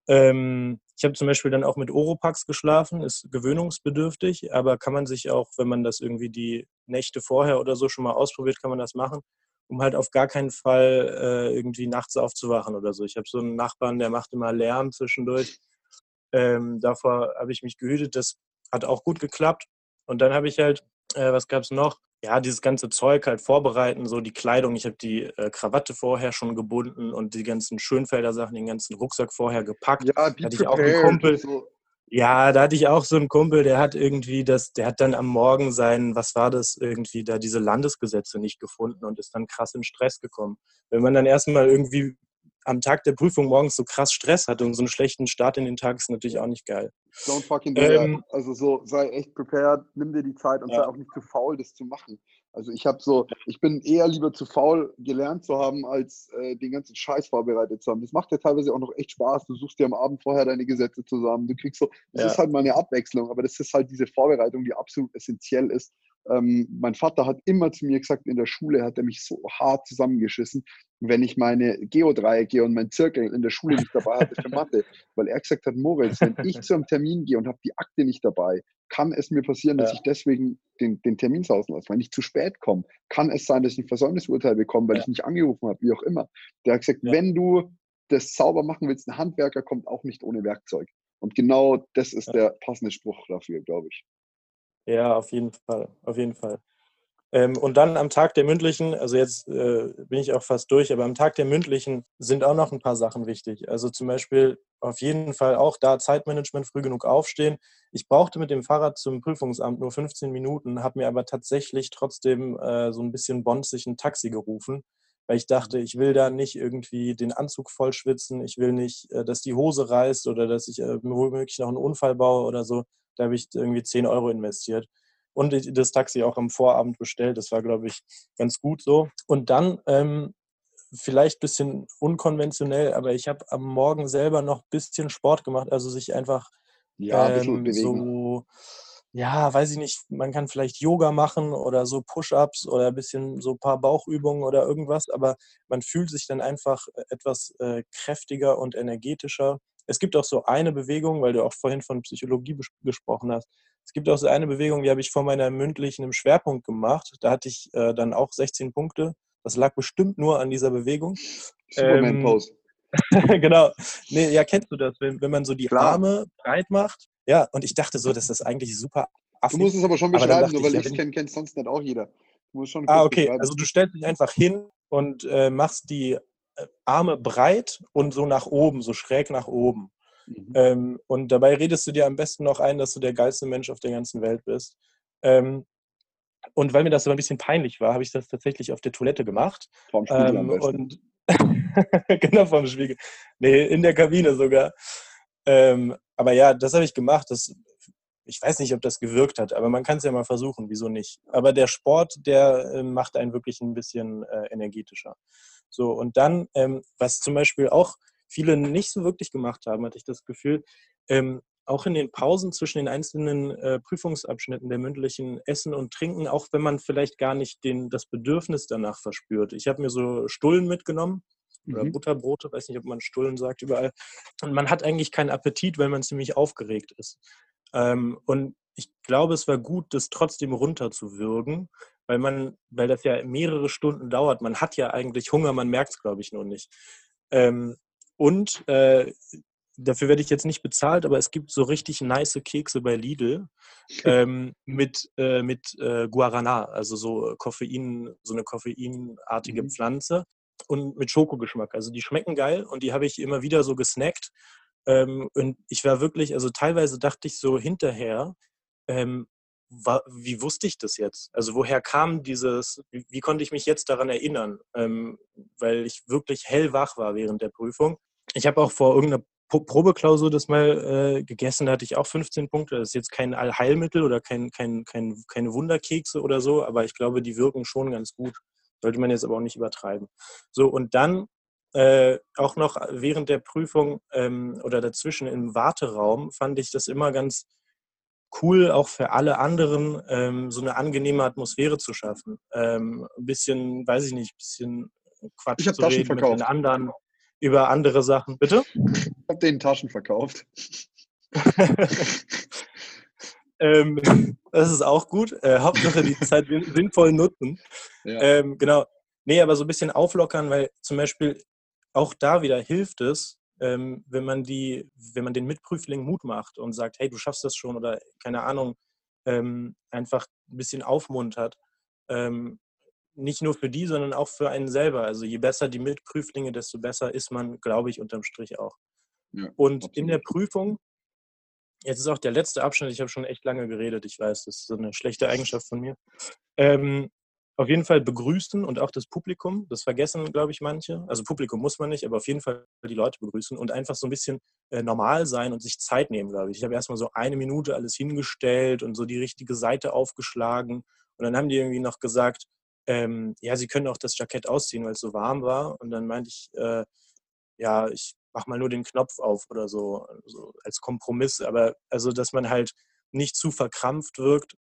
ähm, ich habe zum Beispiel dann auch mit Oropax geschlafen, ist gewöhnungsbedürftig, aber kann man sich auch, wenn man das irgendwie die Nächte vorher oder so schon mal ausprobiert, kann man das machen, um halt auf gar keinen Fall äh, irgendwie nachts aufzuwachen oder so. Ich habe so einen Nachbarn, der macht immer Lärm zwischendurch. Ähm, davor habe ich mich gehütet, das hat auch gut geklappt. Und dann habe ich halt, äh, was gab es noch? Ja, dieses ganze Zeug halt vorbereiten, so die Kleidung. Ich habe die äh, Krawatte vorher schon gebunden und die ganzen Schönfelder Sachen, den ganzen Rucksack vorher gepackt. Ja, die hatte ich auch einen Kumpel. So. Ja, da hatte ich auch so einen Kumpel, der hat irgendwie das, der hat dann am Morgen sein, was war das, irgendwie da diese Landesgesetze nicht gefunden und ist dann krass in Stress gekommen. Wenn man dann erstmal irgendwie am Tag der Prüfung morgens so krass Stress hatte und so einen schlechten Start in den Tag ist natürlich auch nicht geil. Don't fucking do ähm, that. Also so, sei echt prepared, nimm dir die Zeit und ja. sei auch nicht zu faul, das zu machen. Also ich habe so, ich bin eher lieber zu faul gelernt zu haben, als äh, den ganzen Scheiß vorbereitet zu haben. Das macht ja teilweise auch noch echt Spaß. Du suchst dir am Abend vorher deine Gesetze zusammen. Du kriegst so, das ja. ist halt mal eine Abwechslung, aber das ist halt diese Vorbereitung, die absolut essentiell ist. Ähm, mein Vater hat immer zu mir gesagt, in der Schule hat er mich so hart zusammengeschissen, wenn ich meine Geodreiecke und meinen Zirkel in der Schule nicht dabei hatte für Mathe, weil er gesagt hat, Moritz, wenn ich zu einem Termin gehe und habe die Akte nicht dabei, kann es mir passieren, dass ja. ich deswegen den, den Termin sausen lasse. Wenn ich zu spät komme, kann es sein, dass ich ein Versäumnisurteil bekomme, weil ja. ich nicht angerufen habe, wie auch immer. Der hat gesagt, ja. wenn du das sauber machen willst, ein Handwerker kommt auch nicht ohne Werkzeug. Und genau das ist der passende Spruch dafür, glaube ich. Ja, auf jeden Fall, auf jeden Fall. Ähm, und dann am Tag der mündlichen, also jetzt äh, bin ich auch fast durch, aber am Tag der mündlichen sind auch noch ein paar Sachen wichtig. Also zum Beispiel auf jeden Fall auch da Zeitmanagement, früh genug aufstehen. Ich brauchte mit dem Fahrrad zum Prüfungsamt nur 15 Minuten, habe mir aber tatsächlich trotzdem äh, so ein bisschen bonzig ein Taxi gerufen, weil ich dachte, ich will da nicht irgendwie den Anzug voll schwitzen, ich will nicht, äh, dass die Hose reißt oder dass ich äh, womöglich noch einen Unfall baue oder so. Da habe ich irgendwie 10 Euro investiert und das Taxi auch am Vorabend bestellt. Das war, glaube ich, ganz gut so. Und dann ähm, vielleicht ein bisschen unkonventionell, aber ich habe am Morgen selber noch ein bisschen Sport gemacht, also sich einfach ja, ähm, so, ja, weiß ich nicht, man kann vielleicht Yoga machen oder so Push-ups oder ein bisschen so ein paar Bauchübungen oder irgendwas, aber man fühlt sich dann einfach etwas äh, kräftiger und energetischer. Es gibt auch so eine Bewegung, weil du auch vorhin von Psychologie gesprochen hast. Es gibt auch so eine Bewegung, die habe ich vor meiner mündlichen im Schwerpunkt gemacht. Da hatte ich äh, dann auch 16 Punkte. Das lag bestimmt nur an dieser Bewegung. Superman-Pose. Ähm, genau. Nee, ja, kennst du das, wenn, wenn man so die Klar. Arme breit macht? Ja, und ich dachte so, das ist eigentlich super affig. Du musst es aber schon beschreiben, aber nur weil ich es kenne, kennt sonst nicht auch jeder. Du musst schon ah, okay. Also du stellst dich einfach hin und äh, machst die Arme breit und so nach oben, so schräg nach oben. Mhm. Ähm, und dabei redest du dir am besten noch ein, dass du der geilste Mensch auf der ganzen Welt bist. Ähm, und weil mir das so ein bisschen peinlich war, habe ich das tatsächlich auf der Toilette gemacht. Vom Spiegel ähm. Und genau, vom Spiegel. Nee, in der Kabine sogar. Ähm, aber ja, das habe ich gemacht. Das, ich weiß nicht, ob das gewirkt hat, aber man kann es ja mal versuchen, wieso nicht. Aber der Sport, der äh, macht einen wirklich ein bisschen äh, energetischer. So, und dann, ähm, was zum Beispiel auch viele nicht so wirklich gemacht haben, hatte ich das Gefühl. Ähm, auch in den Pausen zwischen den einzelnen äh, Prüfungsabschnitten der mündlichen Essen und Trinken, auch wenn man vielleicht gar nicht den, das Bedürfnis danach verspürt. Ich habe mir so Stullen mitgenommen oder mhm. Butterbrote, weiß nicht, ob man Stullen sagt, überall. Und man hat eigentlich keinen Appetit, weil man ziemlich aufgeregt ist. Ähm, und ich glaube, es war gut, das trotzdem runterzuwürgen, weil man, weil das ja mehrere Stunden dauert. Man hat ja eigentlich Hunger, man merkt es, glaube ich, nur nicht. Ähm, und äh, dafür werde ich jetzt nicht bezahlt, aber es gibt so richtig nice Kekse bei Lidl ähm, mit, äh, mit äh, Guarana, also so Koffein, so eine koffeinartige mhm. Pflanze und mit Schokogeschmack. Also die schmecken geil und die habe ich immer wieder so gesnackt. Ähm, und ich war wirklich, also teilweise dachte ich so hinterher, ähm, wie wusste ich das jetzt? Also woher kam dieses, wie, wie konnte ich mich jetzt daran erinnern? Ähm, weil ich wirklich hellwach war während der Prüfung. Ich habe auch vor irgendeiner Probeklausur das mal äh, gegessen, da hatte ich auch 15 Punkte. Das ist jetzt kein Allheilmittel oder kein, kein, kein, keine Wunderkekse oder so, aber ich glaube, die wirken schon ganz gut. Sollte man jetzt aber auch nicht übertreiben. So, und dann äh, auch noch während der Prüfung ähm, oder dazwischen im Warteraum fand ich das immer ganz cool, auch für alle anderen ähm, so eine angenehme Atmosphäre zu schaffen. Ähm, ein bisschen, weiß ich nicht, ein bisschen Quatsch ich zu reden verkauft. mit den anderen über andere Sachen. Bitte? Ich habe den Taschen verkauft. ähm, das ist auch gut. Äh, Hauptsache die Zeit sinnvoll nutzen. Ja. Ähm, genau. Nee, aber so ein bisschen auflockern, weil zum Beispiel auch da wieder hilft es, ähm, wenn man die, wenn man den Mitprüfling Mut macht und sagt, hey, du schaffst das schon oder keine Ahnung, ähm, einfach ein bisschen aufmuntert. Ähm, nicht nur für die, sondern auch für einen selber. Also je besser die Mitprüflinge, desto besser ist man, glaube ich, unterm Strich auch. Ja, und absolut. in der Prüfung, jetzt ist auch der letzte Abschnitt, ich habe schon echt lange geredet, ich weiß, das ist so eine schlechte Eigenschaft von mir. Ähm, auf jeden Fall begrüßen und auch das Publikum. Das vergessen, glaube ich, manche. Also Publikum muss man nicht, aber auf jeden Fall die Leute begrüßen und einfach so ein bisschen äh, normal sein und sich Zeit nehmen, glaube ich. Ich habe erstmal so eine Minute alles hingestellt und so die richtige Seite aufgeschlagen. Und dann haben die irgendwie noch gesagt, ähm, ja, sie können auch das Jackett ausziehen, weil es so warm war. Und dann meinte ich, äh, ja, ich mach mal nur den Knopf auf oder so, so als Kompromiss. Aber also, dass man halt nicht zu verkrampft wirkt,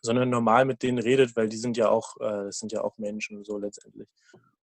sondern normal mit denen redet, weil die sind ja auch, äh, das sind ja auch Menschen so letztendlich.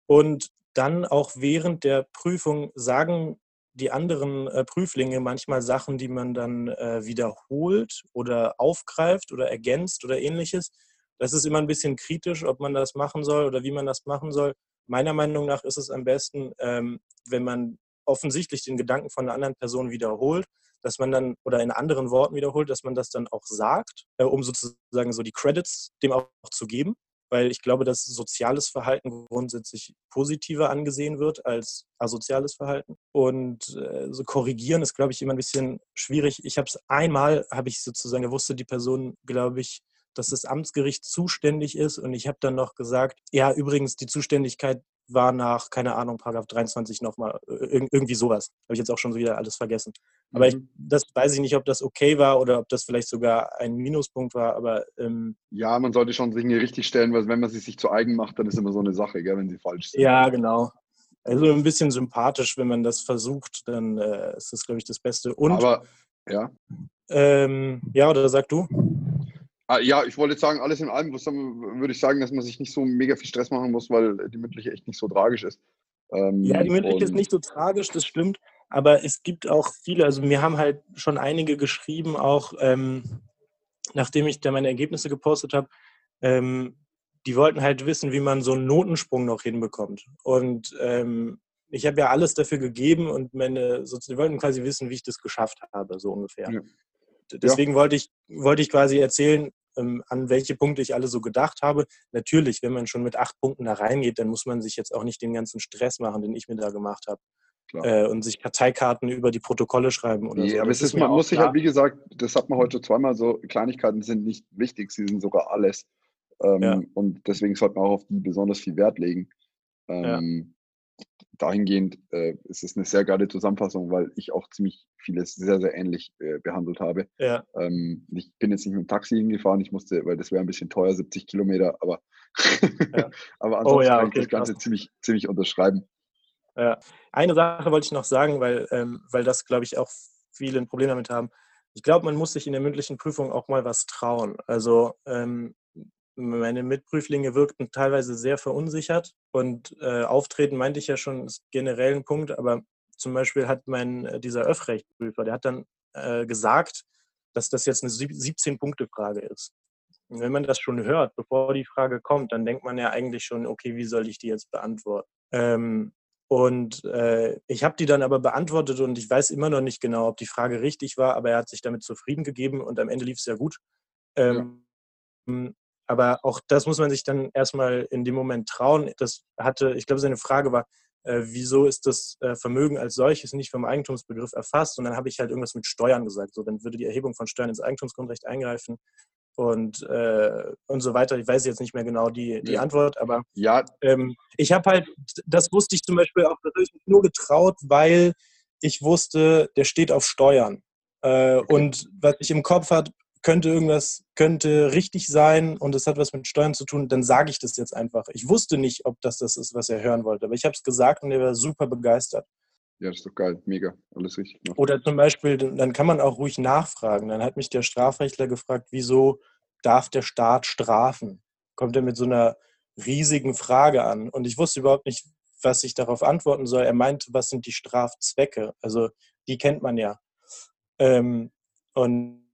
Und dann auch während der Prüfung sagen die anderen äh, Prüflinge manchmal Sachen, die man dann äh, wiederholt oder aufgreift oder ergänzt oder ähnliches. Das ist immer ein bisschen kritisch, ob man das machen soll oder wie man das machen soll. Meiner Meinung nach ist es am besten, ähm, wenn man offensichtlich den Gedanken von einer anderen Person wiederholt, dass man dann oder in anderen Worten wiederholt, dass man das dann auch sagt, äh, um sozusagen so die Credits dem auch zu geben, weil ich glaube, dass soziales Verhalten grundsätzlich positiver angesehen wird als asoziales Verhalten. Und äh, so korrigieren ist, glaube ich, immer ein bisschen schwierig. Ich habe es einmal, habe ich sozusagen, wusste die Person, glaube ich, dass das Amtsgericht zuständig ist und ich habe dann noch gesagt, ja, übrigens, die Zuständigkeit war nach, keine Ahnung, Paragraph 23 nochmal, äh, irgendwie sowas. Habe ich jetzt auch schon wieder alles vergessen. Aber mhm. ich, das weiß ich nicht, ob das okay war oder ob das vielleicht sogar ein Minuspunkt war, aber. Ähm, ja, man sollte schon Dinge richtig stellen, weil wenn man sie sich zu eigen macht, dann ist immer so eine Sache, gell, wenn sie falsch sind. Ja, genau. Also ein bisschen sympathisch, wenn man das versucht, dann äh, ist das, glaube ich, das Beste. Und, aber, ja. Ähm, ja, oder sag du? Ah, ja, ich wollte jetzt sagen, alles in allem würde ich sagen, dass man sich nicht so mega viel Stress machen muss, weil die mündliche echt nicht so tragisch ist. Ähm, ja, die mündliche ist nicht so tragisch, das stimmt. Aber es gibt auch viele, also mir haben halt schon einige geschrieben, auch ähm, nachdem ich da meine Ergebnisse gepostet habe, ähm, die wollten halt wissen, wie man so einen Notensprung noch hinbekommt. Und ähm, ich habe ja alles dafür gegeben und meine, die wollten quasi wissen, wie ich das geschafft habe, so ungefähr. Ja. Deswegen ja. wollte, ich, wollte ich quasi erzählen, an welche Punkte ich alle so gedacht habe. Natürlich, wenn man schon mit acht Punkten da reingeht, dann muss man sich jetzt auch nicht den ganzen Stress machen, den ich mir da gemacht habe. Äh, und sich Karteikarten über die Protokolle schreiben oder nee, so. Aber es ist, man muss sich halt, wie gesagt, das hat man heute zweimal so, Kleinigkeiten sind nicht wichtig, sie sind sogar alles. Ähm, ja. Und deswegen sollte man auch auf die besonders viel Wert legen. Ähm, dahingehend äh, ist es eine sehr geile Zusammenfassung, weil ich auch ziemlich vieles sehr, sehr ähnlich äh, behandelt habe. Ja. Ähm, ich bin jetzt nicht mit dem Taxi hingefahren, ich musste, weil das wäre ein bisschen teuer, 70 Kilometer, aber, ja. aber ansonsten oh, ja, okay, kann ich das Ganze ziemlich, ziemlich unterschreiben. Ja. Eine Sache wollte ich noch sagen, weil, ähm, weil das, glaube ich, auch viele ein Problem damit haben. Ich glaube, man muss sich in der mündlichen Prüfung auch mal was trauen. Also ähm, meine Mitprüflinge wirkten teilweise sehr verunsichert und äh, Auftreten meinte ich ja schon ist generell ein Punkt, aber zum Beispiel hat mein äh, dieser Öffrechtprüfer, der hat dann äh, gesagt, dass das jetzt eine 17-Punkte-Frage ist. Und wenn man das schon hört, bevor die Frage kommt, dann denkt man ja eigentlich schon, okay, wie soll ich die jetzt beantworten? Ähm, und äh, ich habe die dann aber beantwortet und ich weiß immer noch nicht genau, ob die Frage richtig war, aber er hat sich damit zufrieden gegeben und am Ende lief es ja gut. Ähm, ja. Aber auch das muss man sich dann erstmal in dem Moment trauen. Das hatte, ich glaube, seine Frage war, äh, wieso ist das äh, Vermögen als solches nicht vom Eigentumsbegriff erfasst? Und dann habe ich halt irgendwas mit Steuern gesagt. So, dann würde die Erhebung von Steuern ins Eigentumsgrundrecht eingreifen und, äh, und so weiter. Ich weiß jetzt nicht mehr genau die, die Antwort, aber ja. Ähm, ich habe halt, das wusste ich zum Beispiel auch, das habe ich nur getraut, weil ich wusste, der steht auf Steuern. Äh, okay. Und was ich im Kopf hatte, könnte irgendwas, könnte richtig sein und es hat was mit Steuern zu tun, dann sage ich das jetzt einfach. Ich wusste nicht, ob das das ist, was er hören wollte, aber ich habe es gesagt und er war super begeistert. Ja, das ist doch geil, mega, alles richtig gemacht. Oder zum Beispiel, dann kann man auch ruhig nachfragen. Dann hat mich der Strafrechtler gefragt, wieso darf der Staat strafen? Kommt er mit so einer riesigen Frage an und ich wusste überhaupt nicht, was ich darauf antworten soll. Er meinte, was sind die Strafzwecke? Also die kennt man ja. Ähm, und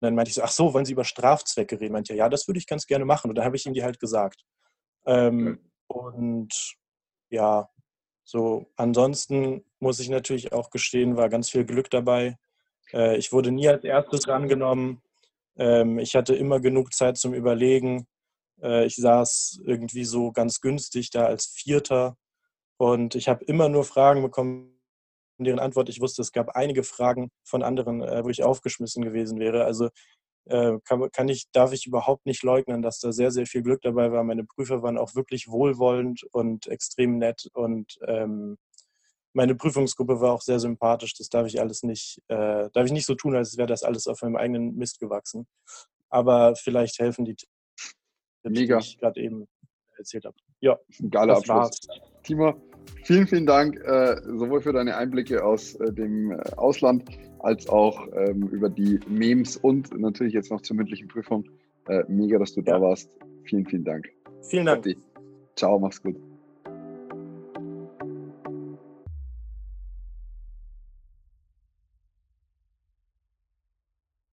dann meinte ich so, ach so, wollen Sie über Strafzwecke reden? Meinte er, ja, das würde ich ganz gerne machen. Und dann habe ich ihm die halt gesagt. Ähm, und ja, so ansonsten muss ich natürlich auch gestehen, war ganz viel Glück dabei. Äh, ich wurde nie als erstes rangenommen. Ähm, ich hatte immer genug Zeit zum Überlegen. Äh, ich saß irgendwie so ganz günstig da als Vierter. Und ich habe immer nur Fragen bekommen, deren Antwort ich wusste, es gab einige Fragen von anderen, äh, wo ich aufgeschmissen gewesen wäre. Also äh, kann, kann, ich, darf ich überhaupt nicht leugnen, dass da sehr, sehr viel Glück dabei war. Meine Prüfer waren auch wirklich wohlwollend und extrem nett und ähm, meine Prüfungsgruppe war auch sehr sympathisch. Das darf ich alles nicht, äh, darf ich nicht so tun, als wäre das alles auf meinem eigenen Mist gewachsen. Aber vielleicht helfen die Tipps, die ich gerade eben erzählt habe. Ja, geiler Abschluss. War's. Timo, vielen, vielen Dank äh, sowohl für deine Einblicke aus äh, dem äh, Ausland als auch ähm, über die Memes und natürlich jetzt noch zur mündlichen Prüfung. Äh, mega, dass du ja. da warst. Vielen, vielen Dank. Vielen Dank. Ciao, mach's gut.